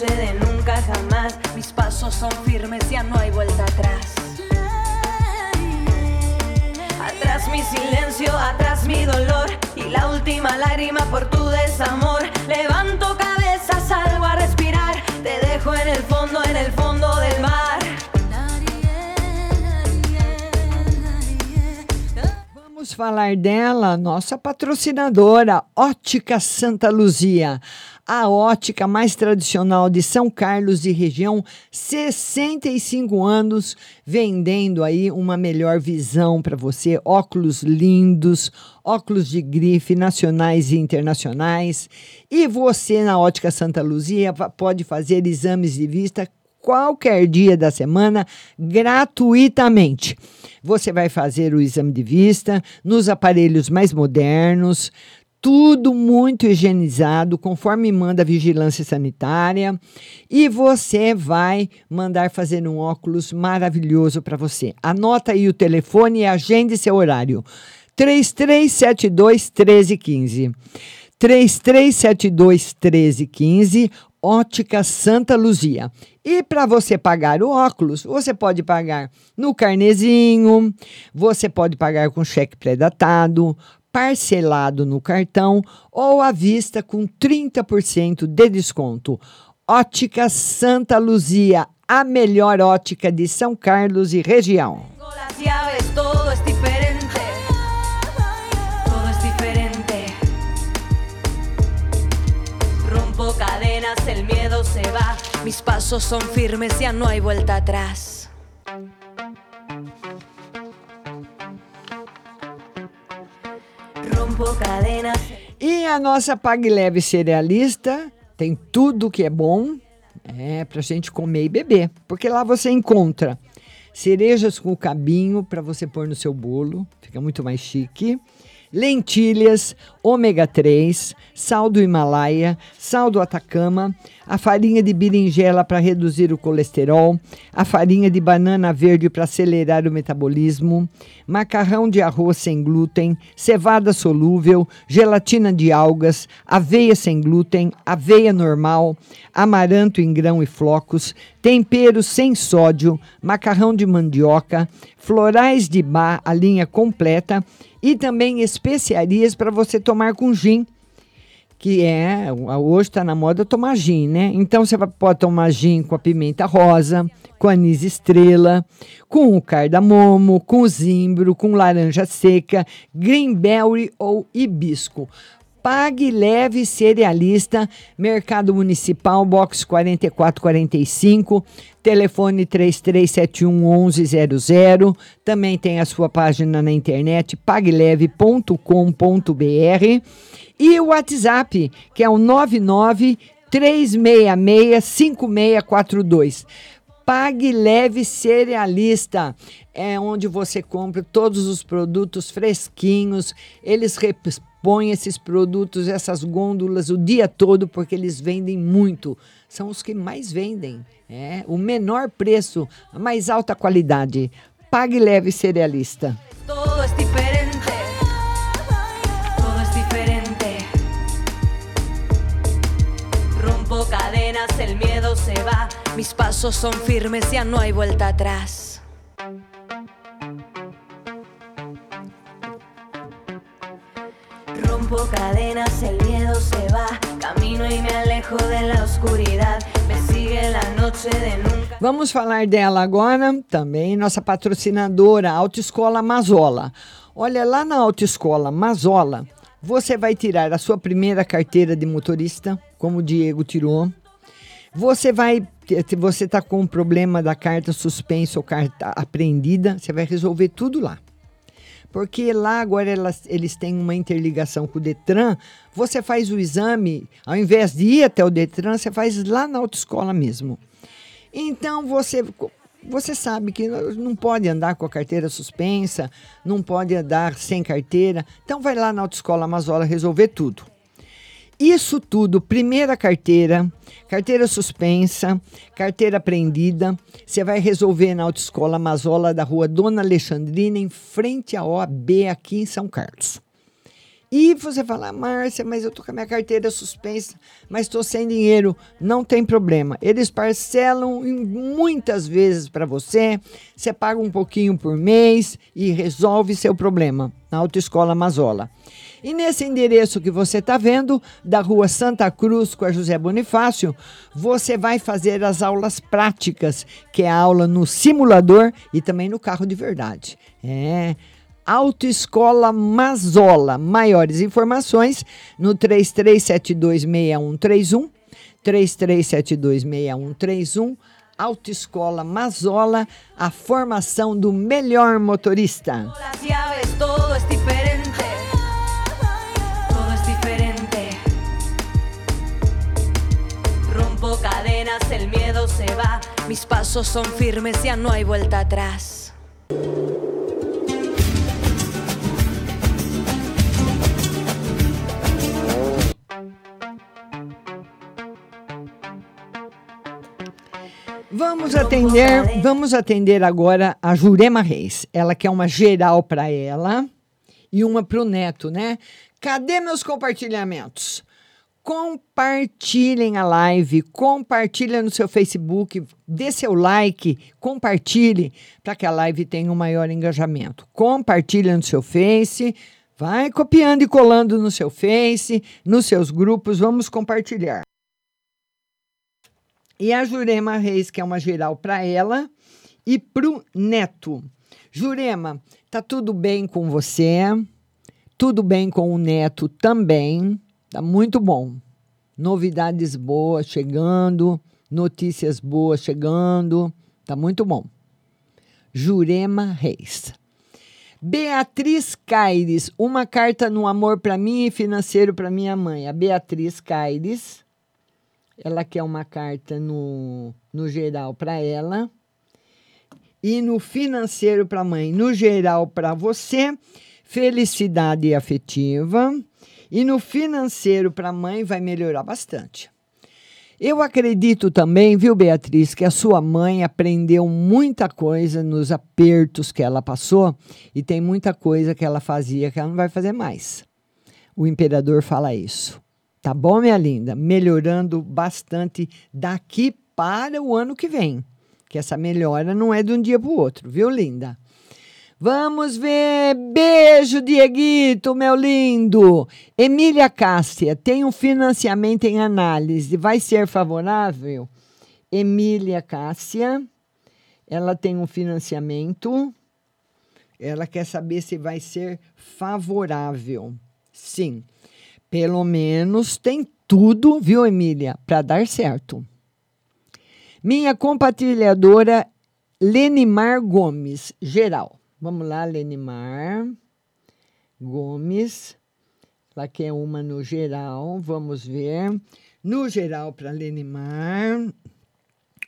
Me sigue la noche de nunca jamás, mis pasos son firmes, ya no hay vuelta atrás. Atrás mi silencio, atrás mi dolor y la última lágrima por tu desamor. Levanto cabeza, salgo a respirar, te dejo en el fondo, en el fondo del mar. Vamos falar dela, nossa patrocinadora, Ótica Santa Luzia a ótica mais tradicional de São Carlos e região, 65 anos, vendendo aí uma melhor visão para você, óculos lindos, óculos de grife nacionais e internacionais. E você na Ótica Santa Luzia pode fazer exames de vista qualquer dia da semana gratuitamente. Você vai fazer o exame de vista nos aparelhos mais modernos, tudo muito higienizado, conforme manda a vigilância sanitária, e você vai mandar fazer um óculos maravilhoso para você. Anota aí o telefone e agende seu horário. 3372 1315. 3372 1315, Ótica Santa Luzia. E para você pagar o óculos, você pode pagar no carnezinho, você pode pagar com cheque pré-datado, parcelado no cartão ou à vista com 30% de desconto. Ótica Santa Luzia, a melhor ótica de São Carlos e região. Rompo cadenas, el miedo se va. Mis pasos son firmes, ya no hay vuelta atrás. E a nossa Pague Leve Cerealista tem tudo que é bom é, para gente comer e beber. Porque lá você encontra cerejas com cabinho para você pôr no seu bolo, fica muito mais chique. Lentilhas, ômega 3, sal do Himalaia, sal do Atacama, a farinha de berinjela para reduzir o colesterol, a farinha de banana verde para acelerar o metabolismo, macarrão de arroz sem glúten, cevada solúvel, gelatina de algas, aveia sem glúten, aveia normal, amaranto em grão e flocos, tempero sem sódio, macarrão de mandioca, florais de bar, a linha completa e também especiarias para você tomar com gin que é, hoje está na moda tomar gin, né? Então você pode tomar gin com a pimenta rosa, com anis estrela, com o cardamomo, com o zimbro, com laranja seca, greenberry ou hibisco. Pague Leve Cerealista, Mercado Municipal, box 4445, telefone 3371 1100. Também tem a sua página na internet, pagleve.com.br. E o WhatsApp, que é o 99 366 5642. Pague Leve Cerealista é onde você compra todos os produtos fresquinhos. Eles repõem esses produtos, essas gôndolas o dia todo porque eles vendem muito. São os que mais vendem. É o menor preço, a mais alta qualidade. Pague Leve Cerealista. Cadenas, el se va. Mis pasos son firmes, ya no hay vuelta atrás. Rompo cadenas, el miedo se va. Camino y me alejo de la oscuridad. Me sigue la noche de nunca. Vamos falar dela agora, também nossa patrocinadora, Autoescola Mazola. Olha, lá na Autoescola Mazola, você vai tirar a sua primeira carteira de motorista, como o Diego tirou. Você vai, você está com um problema da carta suspensa ou carta apreendida, você vai resolver tudo lá. Porque lá agora elas, eles têm uma interligação com o Detran. Você faz o exame, ao invés de ir até o Detran, você faz lá na autoescola mesmo. Então você, você sabe que não pode andar com a carteira suspensa, não pode andar sem carteira. Então vai lá na autoescola Amazola resolver tudo. Isso tudo, primeira carteira, carteira suspensa, carteira apreendida, você vai resolver na Autoescola Mazola da rua Dona Alexandrina, em frente à OAB aqui em São Carlos. E você fala, Márcia, mas eu tô com a minha carteira suspensa, mas estou sem dinheiro. Não tem problema. Eles parcelam muitas vezes para você. Você paga um pouquinho por mês e resolve seu problema na Autoescola Mazola. E nesse endereço que você está vendo, da rua Santa Cruz com a José Bonifácio, você vai fazer as aulas práticas, que é a aula no simulador e também no carro de verdade. É. Autoescola Mazola. Maiores informações no 33726131, 33726131. Autoescola Mazola, a formação do melhor motorista. Rompo cadenas, el miedo se va. Mis pasos son firmes, ya no hay vuelta atrás. Vamos atender, vamos atender agora a Jurema Reis. Ela quer uma geral para ela e uma para o neto, né? Cadê meus compartilhamentos? Compartilhem a live, compartilhem no seu Facebook, dê seu like, compartilhe para que a live tenha um maior engajamento. Compartilhe no seu Face, vai copiando e colando no seu Face, nos seus grupos, vamos compartilhar. E a Jurema Reis, que é uma geral para ela e para o neto. Jurema, tá tudo bem com você? Tudo bem com o neto também. Tá muito bom. Novidades boas chegando, notícias boas chegando. Tá muito bom. Jurema Reis. Beatriz Caires, uma carta no amor para mim e financeiro para minha mãe. A Beatriz Caires, ela quer uma carta no, no geral para ela e no financeiro para a mãe. No geral para você, felicidade afetiva e no financeiro para a mãe vai melhorar bastante. Eu acredito também, viu, Beatriz, que a sua mãe aprendeu muita coisa nos apertos que ela passou e tem muita coisa que ela fazia que ela não vai fazer mais. O imperador fala isso. Tá bom, minha linda? Melhorando bastante daqui para o ano que vem. Que essa melhora não é de um dia para o outro, viu, linda? Vamos ver. Beijo, Dieguito, meu lindo. Emília Cássia, tem um financiamento em análise. Vai ser favorável? Emília Cássia, ela tem um financiamento. Ela quer saber se vai ser favorável. Sim. Pelo menos tem tudo, viu, Emília, para dar certo. Minha compartilhadora Lenimar Gomes, geral. Vamos lá, Lenimar Gomes. Ela quer uma no geral. Vamos ver. No geral, para Lenimar.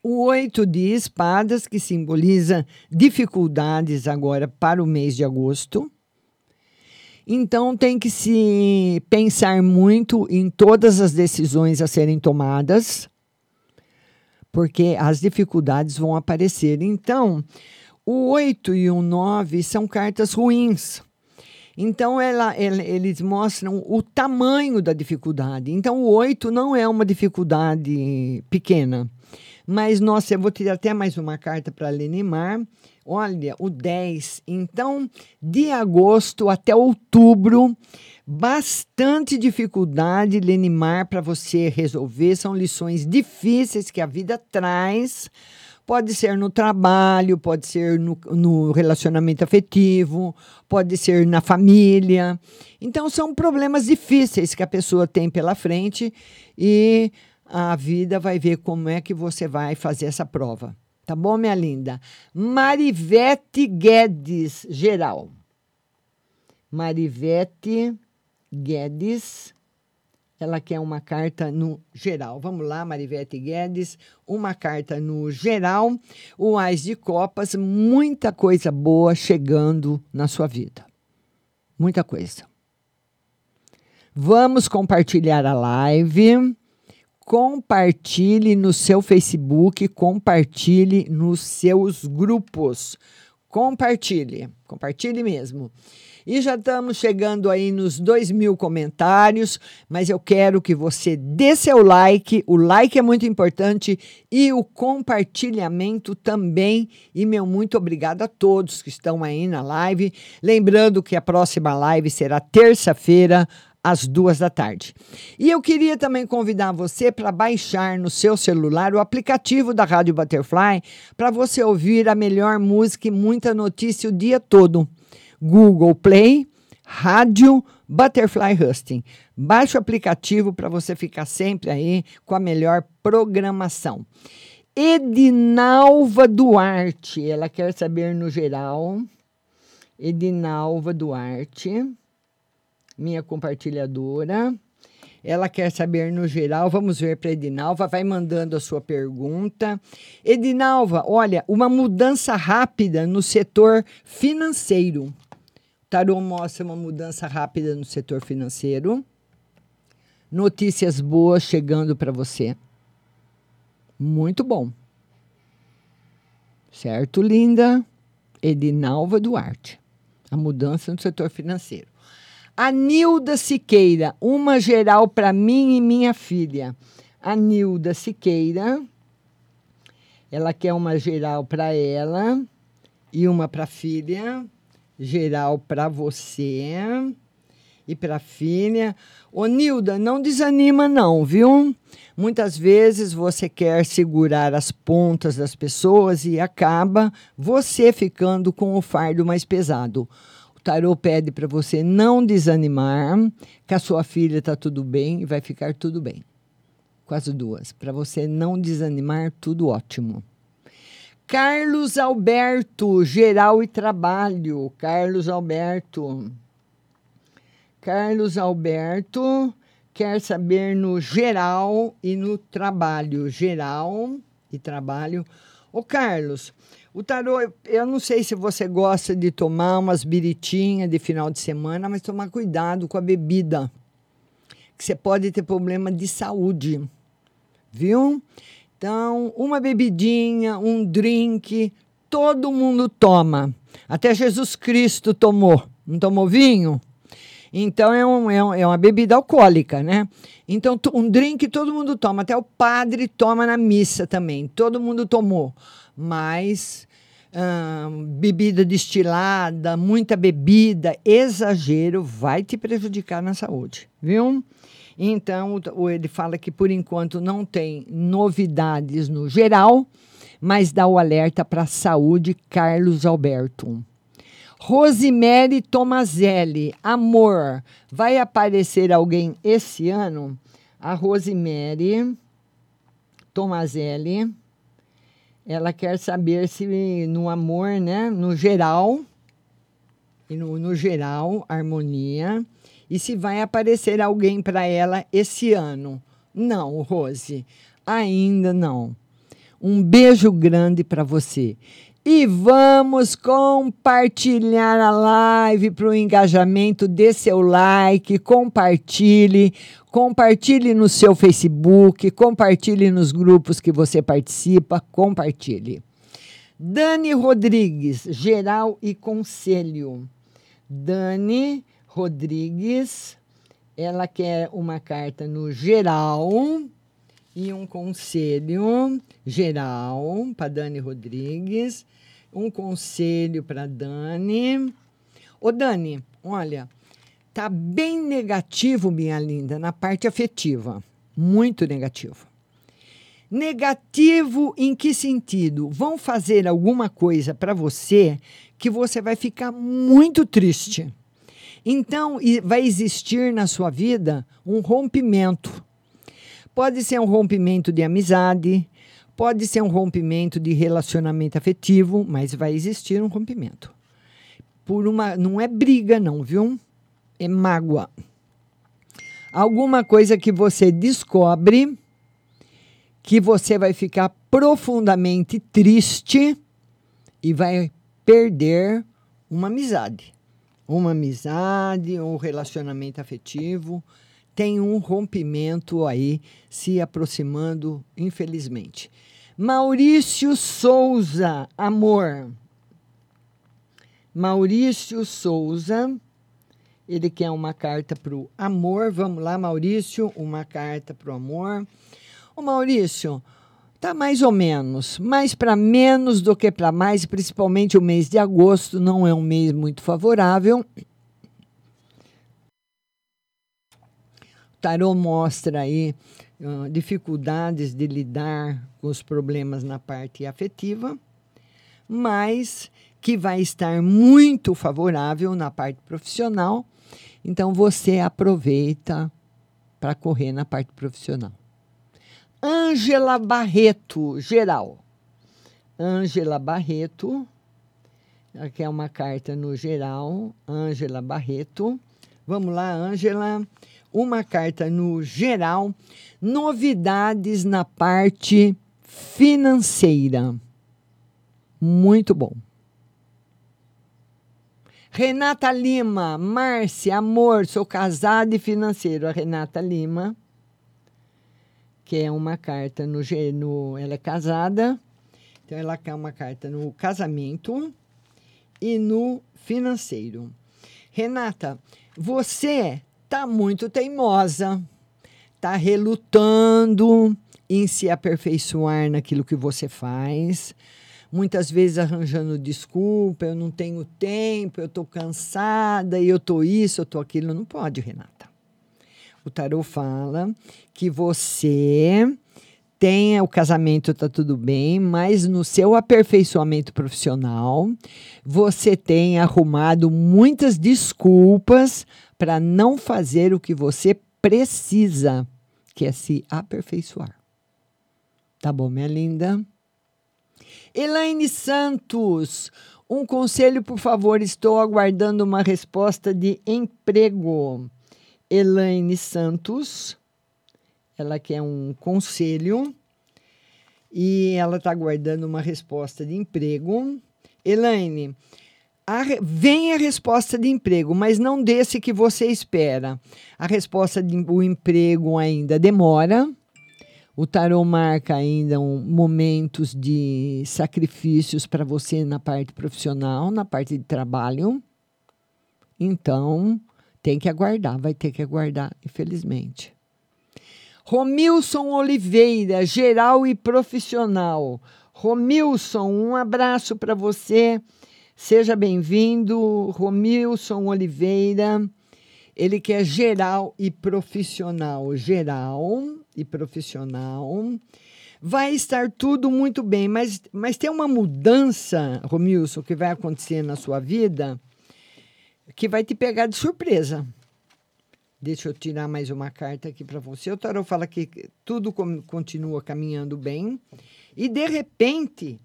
O oito de espadas, que simboliza dificuldades agora para o mês de agosto. Então, tem que se pensar muito em todas as decisões a serem tomadas, porque as dificuldades vão aparecer. Então, o 8 e o 9 são cartas ruins. Então, ela, ela, eles mostram o tamanho da dificuldade. Então, o 8 não é uma dificuldade pequena. Mas, nossa, eu vou tirar até mais uma carta para Lenimar. Olha, o 10. Então, de agosto até outubro, bastante dificuldade, Lenimar, para você resolver. São lições difíceis que a vida traz Pode ser no trabalho, pode ser no, no relacionamento afetivo, pode ser na família. Então, são problemas difíceis que a pessoa tem pela frente e a vida vai ver como é que você vai fazer essa prova. Tá bom, minha linda? Marivete Guedes, geral. Marivete Guedes ela quer uma carta no geral. Vamos lá, Marivete Guedes, uma carta no geral. O Ais de Copas, muita coisa boa chegando na sua vida. Muita coisa. Vamos compartilhar a live. Compartilhe no seu Facebook, compartilhe nos seus grupos. Compartilhe, compartilhe mesmo. E já estamos chegando aí nos dois mil comentários, mas eu quero que você dê seu like. O like é muito importante e o compartilhamento também. E meu muito obrigado a todos que estão aí na live. Lembrando que a próxima live será terça-feira às duas da tarde. E eu queria também convidar você para baixar no seu celular o aplicativo da Rádio Butterfly para você ouvir a melhor música e muita notícia o dia todo. Google Play, Rádio Butterfly Husting. Baixe o aplicativo para você ficar sempre aí com a melhor programação. Edinalva Duarte, ela quer saber no geral. Edinalva Duarte, minha compartilhadora. Ela quer saber no geral. Vamos ver para Edinalva. Vai mandando a sua pergunta. Edinalva, olha, uma mudança rápida no setor financeiro. Tarô mostra uma mudança rápida no setor financeiro. Notícias boas chegando para você. Muito bom. Certo, linda? Edinalva Duarte. A mudança no setor financeiro. A Nilda Siqueira, uma geral para mim e minha filha. A Nilda Siqueira, ela quer uma geral para ela e uma para a filha, geral para você e para a filha. Ô Nilda, não desanima não, viu? Muitas vezes você quer segurar as pontas das pessoas e acaba você ficando com o fardo mais pesado. O tarô pede para você não desanimar, que a sua filha está tudo bem e vai ficar tudo bem. Com as duas. Para você não desanimar, tudo ótimo. Carlos Alberto, geral e trabalho. Carlos Alberto. Carlos Alberto quer saber no geral e no trabalho. Geral e trabalho. Ô, Carlos, o tarô, eu não sei se você gosta de tomar umas biritinhas de final de semana, mas tomar cuidado com a bebida. Que você pode ter problema de saúde. Viu? Então, uma bebidinha, um drink, todo mundo toma. Até Jesus Cristo tomou. Não tomou vinho? Então é, um, é, um, é uma bebida alcoólica, né? Então, um drink todo mundo toma, até o padre toma na missa também. Todo mundo tomou. Mas hum, bebida destilada, muita bebida, exagero vai te prejudicar na saúde, viu? Então, ele fala que por enquanto não tem novidades no geral, mas dá o alerta para a saúde Carlos Alberto. Rosemary Tomazelli, amor, vai aparecer alguém esse ano? A Rosemary Tomazelli, ela quer saber se no amor, né, no geral, e no, no geral, harmonia, e se vai aparecer alguém para ela esse ano. Não, Rose, ainda não. Um beijo grande para você. E vamos compartilhar a live para o engajamento. Dê seu like, compartilhe, compartilhe no seu Facebook, compartilhe nos grupos que você participa, compartilhe. Dani Rodrigues, geral e conselho. Dani Rodrigues, ela quer uma carta no geral e um conselho geral para Dani Rodrigues, um conselho para Dani. Ô Dani, olha, tá bem negativo, minha linda, na parte afetiva, muito negativo. Negativo em que sentido? Vão fazer alguma coisa para você que você vai ficar muito triste. Então, vai existir na sua vida um rompimento Pode ser um rompimento de amizade, pode ser um rompimento de relacionamento afetivo, mas vai existir um rompimento. Por uma, não é briga não, viu? É mágoa. Alguma coisa que você descobre que você vai ficar profundamente triste e vai perder uma amizade. Uma amizade, um relacionamento afetivo tem um rompimento aí se aproximando, infelizmente. Maurício Souza, amor. Maurício Souza, ele quer uma carta para o amor. Vamos lá, Maurício, uma carta para o amor. O Maurício, tá mais ou menos, mais para menos do que para mais, principalmente o mês de agosto não é um mês muito favorável. tarô mostra aí uh, dificuldades de lidar com os problemas na parte afetiva, mas que vai estar muito favorável na parte profissional. Então você aproveita para correr na parte profissional. Ângela Barreto, geral. Ângela Barreto, aqui é uma carta no geral. Ângela Barreto. Vamos lá, Ângela uma carta no geral, novidades na parte financeira. Muito bom. Renata Lima, Márcia, amor, sou casada e financeiro. A Renata Lima, que é uma carta no, no ela é casada, então ela quer uma carta no casamento e no financeiro. Renata, você tá muito teimosa, tá relutando em se aperfeiçoar naquilo que você faz. Muitas vezes arranjando desculpa, eu não tenho tempo, eu estou cansada, eu estou isso, eu estou aquilo. Não pode, Renata. O tarot fala que você tenha o casamento, tá tudo bem, mas no seu aperfeiçoamento profissional, você tem arrumado muitas desculpas para não fazer o que você precisa, que é se aperfeiçoar. Tá bom, minha linda? Elaine Santos, um conselho, por favor. Estou aguardando uma resposta de emprego. Elaine Santos, ela quer um conselho e ela está aguardando uma resposta de emprego. Elaine, a, vem a resposta de emprego, mas não desse que você espera. A resposta do emprego ainda demora o tarô marca ainda um, momentos de sacrifícios para você na parte profissional, na parte de trabalho. Então, tem que aguardar, vai ter que aguardar, infelizmente. Romilson Oliveira, geral e profissional. Romilson, um abraço para você. Seja bem-vindo, Romilson Oliveira. Ele quer geral e profissional. Geral e profissional. Vai estar tudo muito bem, mas, mas tem uma mudança, Romilson, que vai acontecer na sua vida que vai te pegar de surpresa. Deixa eu tirar mais uma carta aqui para você. O tarot fala que tudo continua caminhando bem e de repente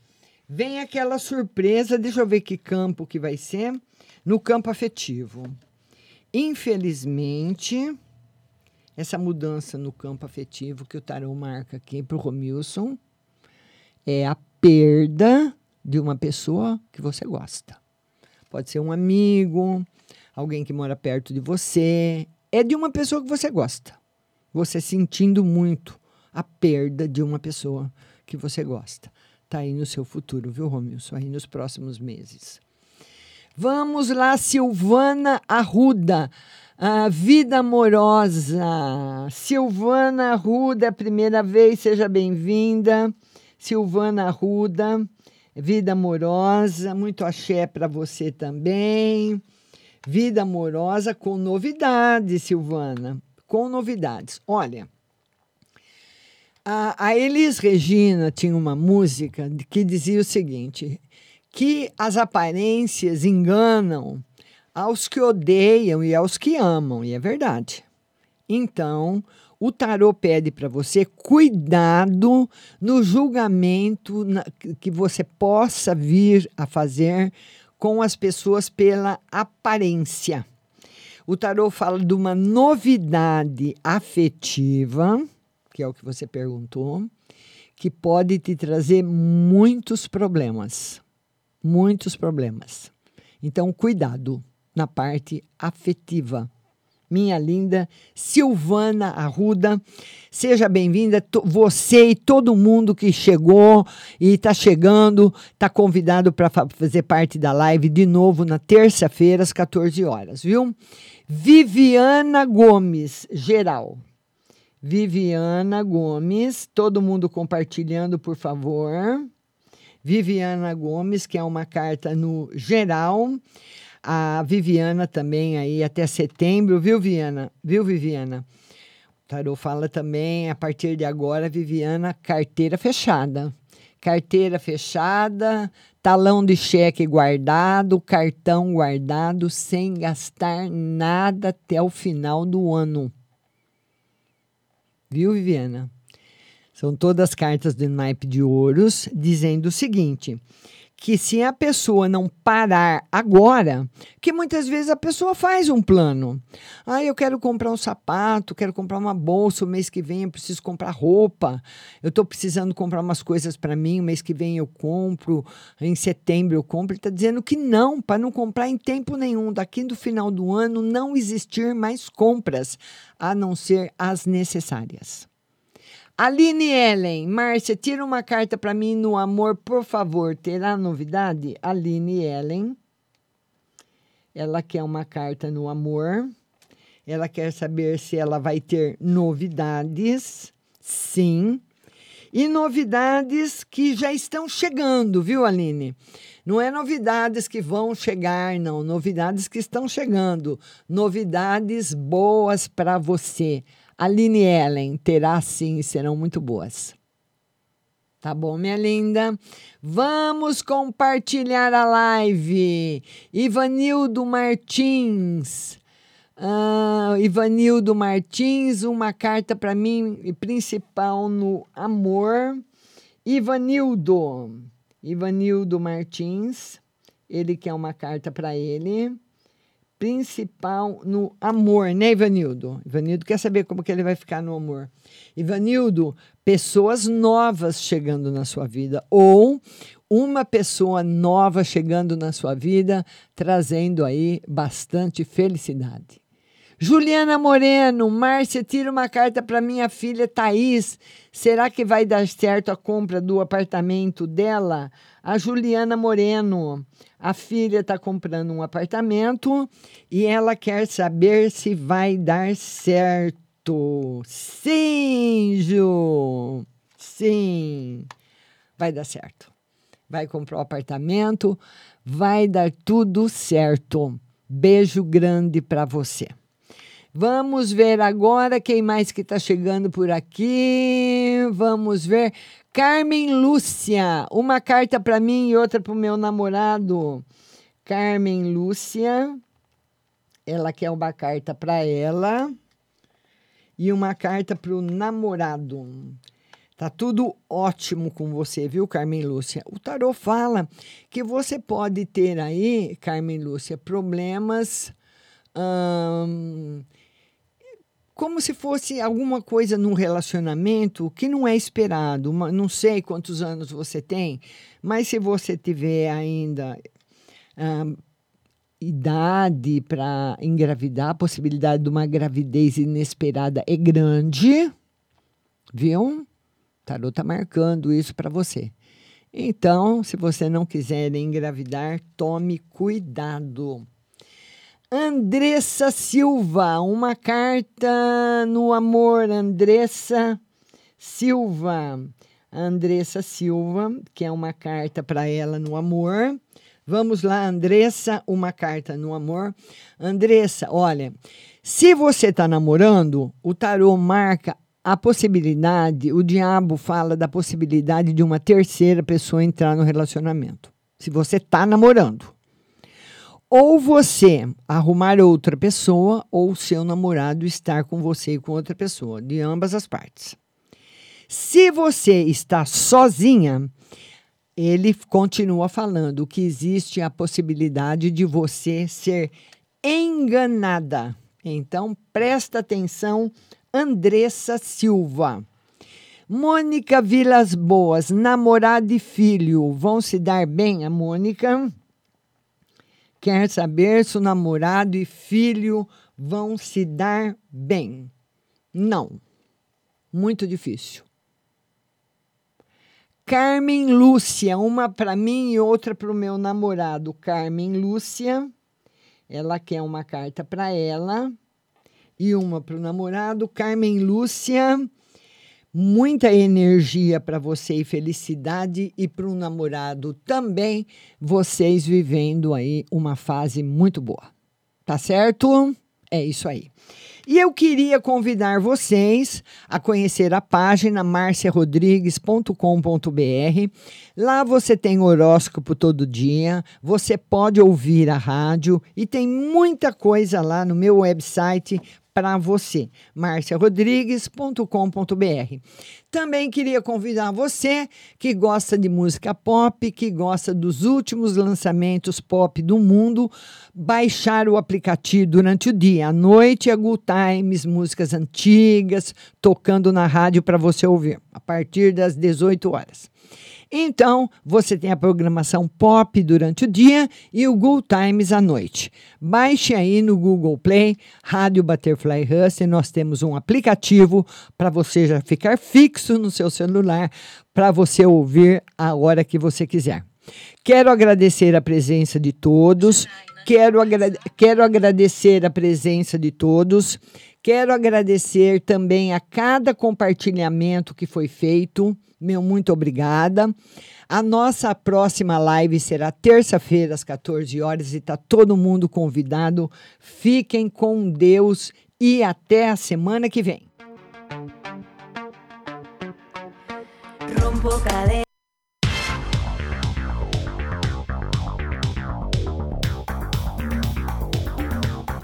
vem aquela surpresa. Deixa eu ver que campo que vai ser. No campo afetivo. Infelizmente, essa mudança no campo afetivo que o tarot marca aqui para o Romilson é a perda de uma pessoa que você gosta. Pode ser um amigo, alguém que mora perto de você. É de uma pessoa que você gosta. Você sentindo muito a perda de uma pessoa que você gosta. Tá aí no seu futuro, viu, Romilson? Aí nos próximos meses. Vamos lá, Silvana Arruda. A vida amorosa. Silvana Arruda, primeira vez, seja bem-vinda. Silvana Arruda, vida amorosa, muito axé para você também. Vida amorosa com novidades, Silvana, com novidades. Olha, a, a Elis Regina tinha uma música que dizia o seguinte: que as aparências enganam aos que odeiam e aos que amam, e é verdade. Então, o tarô pede para você cuidado no julgamento que você possa vir a fazer com as pessoas pela aparência. O tarô fala de uma novidade afetiva, que é o que você perguntou, que pode te trazer muitos problemas. Muitos problemas. Então, cuidado na parte afetiva. Minha linda Silvana Arruda, seja bem-vinda. Você e todo mundo que chegou e está chegando, está convidado para fazer parte da live de novo na terça-feira, às 14 horas, viu? Viviana Gomes, geral. Viviana Gomes, todo mundo compartilhando, por favor. Viviana Gomes, que é uma carta no geral a Viviana também aí até setembro, viu, Viviana? Viu, Viviana? O Tarô fala também, a partir de agora, Viviana, carteira fechada. Carteira fechada, talão de cheque guardado, cartão guardado, sem gastar nada até o final do ano. Viu, Viviana? São todas cartas do naipe de ouros, dizendo o seguinte: que se a pessoa não parar agora, que muitas vezes a pessoa faz um plano. Ah, eu quero comprar um sapato, quero comprar uma bolsa o mês que vem, eu preciso comprar roupa. Eu estou precisando comprar umas coisas para mim, o mês que vem eu compro, em setembro eu compro. Ele está dizendo que não, para não comprar em tempo nenhum. Daqui do final do ano não existir mais compras, a não ser as necessárias. Aline Ellen, Márcia, tira uma carta para mim no amor, por favor. Terá novidade? Aline Ellen. Ela quer uma carta no amor. Ela quer saber se ela vai ter novidades. Sim. E novidades que já estão chegando, viu, Aline? Não é novidades que vão chegar, não. Novidades que estão chegando. Novidades boas para você. Aline Ellen terá sim serão muito boas. Tá bom, minha linda? Vamos compartilhar a live. Ivanildo Martins. Ah, Ivanildo Martins, uma carta para mim, principal no amor. Ivanildo. Ivanildo Martins. Ele quer uma carta para ele. Principal no amor, né, Ivanildo? Ivanildo quer saber como que ele vai ficar no amor. Ivanildo, pessoas novas chegando na sua vida ou uma pessoa nova chegando na sua vida, trazendo aí bastante felicidade. Juliana Moreno, Márcia, tira uma carta para minha filha Thaís. Será que vai dar certo a compra do apartamento dela? A Juliana Moreno, a filha está comprando um apartamento e ela quer saber se vai dar certo. Sim, Ju. Sim. Vai dar certo. Vai comprar o um apartamento, vai dar tudo certo. Beijo grande para você. Vamos ver agora quem mais que está chegando por aqui. Vamos ver. Carmen Lúcia, uma carta para mim e outra para o meu namorado. Carmen Lúcia, ela quer uma carta para ela e uma carta para o namorado. Tá tudo ótimo com você, viu, Carmen Lúcia? O tarô fala que você pode ter aí, Carmen Lúcia, problemas. Hum, como se fosse alguma coisa num relacionamento que não é esperado. Uma, não sei quantos anos você tem, mas se você tiver ainda hum, idade para engravidar, a possibilidade de uma gravidez inesperada é grande, viu? O tarot está marcando isso para você. Então, se você não quiser engravidar, tome cuidado. Andressa Silva, uma carta no amor, Andressa Silva. Andressa Silva, que é uma carta para ela no amor. Vamos lá, Andressa, uma carta no amor. Andressa, olha, se você está namorando, o tarô marca a possibilidade, o diabo fala da possibilidade de uma terceira pessoa entrar no relacionamento. Se você está namorando. Ou você arrumar outra pessoa, ou seu namorado estar com você e com outra pessoa, de ambas as partes. Se você está sozinha, ele continua falando que existe a possibilidade de você ser enganada. Então, presta atenção, Andressa Silva. Mônica Vilas Boas, namorada e filho, vão se dar bem? A Mônica quer saber se o namorado e filho vão se dar bem. Não. Muito difícil. Carmen Lúcia, uma para mim e outra para o meu namorado. Carmen Lúcia, ela quer uma carta para ela e uma para o namorado. Carmen Lúcia, muita energia para você e felicidade e para o namorado também, vocês vivendo aí uma fase muito boa. Tá certo? É isso aí. E eu queria convidar vocês a conhecer a página marciarodrigues.com.br. Lá você tem horóscopo todo dia, você pode ouvir a rádio e tem muita coisa lá no meu website para você, marciarodrigues.com.br. Também queria convidar você que gosta de música pop, que gosta dos últimos lançamentos pop do mundo, baixar o aplicativo durante o dia. À noite é Good Times, músicas antigas, tocando na rádio para você ouvir, a partir das 18 horas. Então, você tem a programação pop durante o dia e o Google Times à noite. Baixe aí no Google Play, Rádio Butterfly Hustle. Nós temos um aplicativo para você já ficar fixo no seu celular para você ouvir a hora que você quiser. Quero agradecer a presença de todos. quero, agra quero agradecer a presença de todos. Quero agradecer também a cada compartilhamento que foi feito. Meu muito obrigada. A nossa próxima live será terça-feira, às 14 horas, e está todo mundo convidado. Fiquem com Deus e até a semana que vem.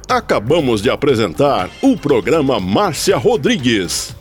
Acabamos de apresentar o programa Márcia Rodrigues.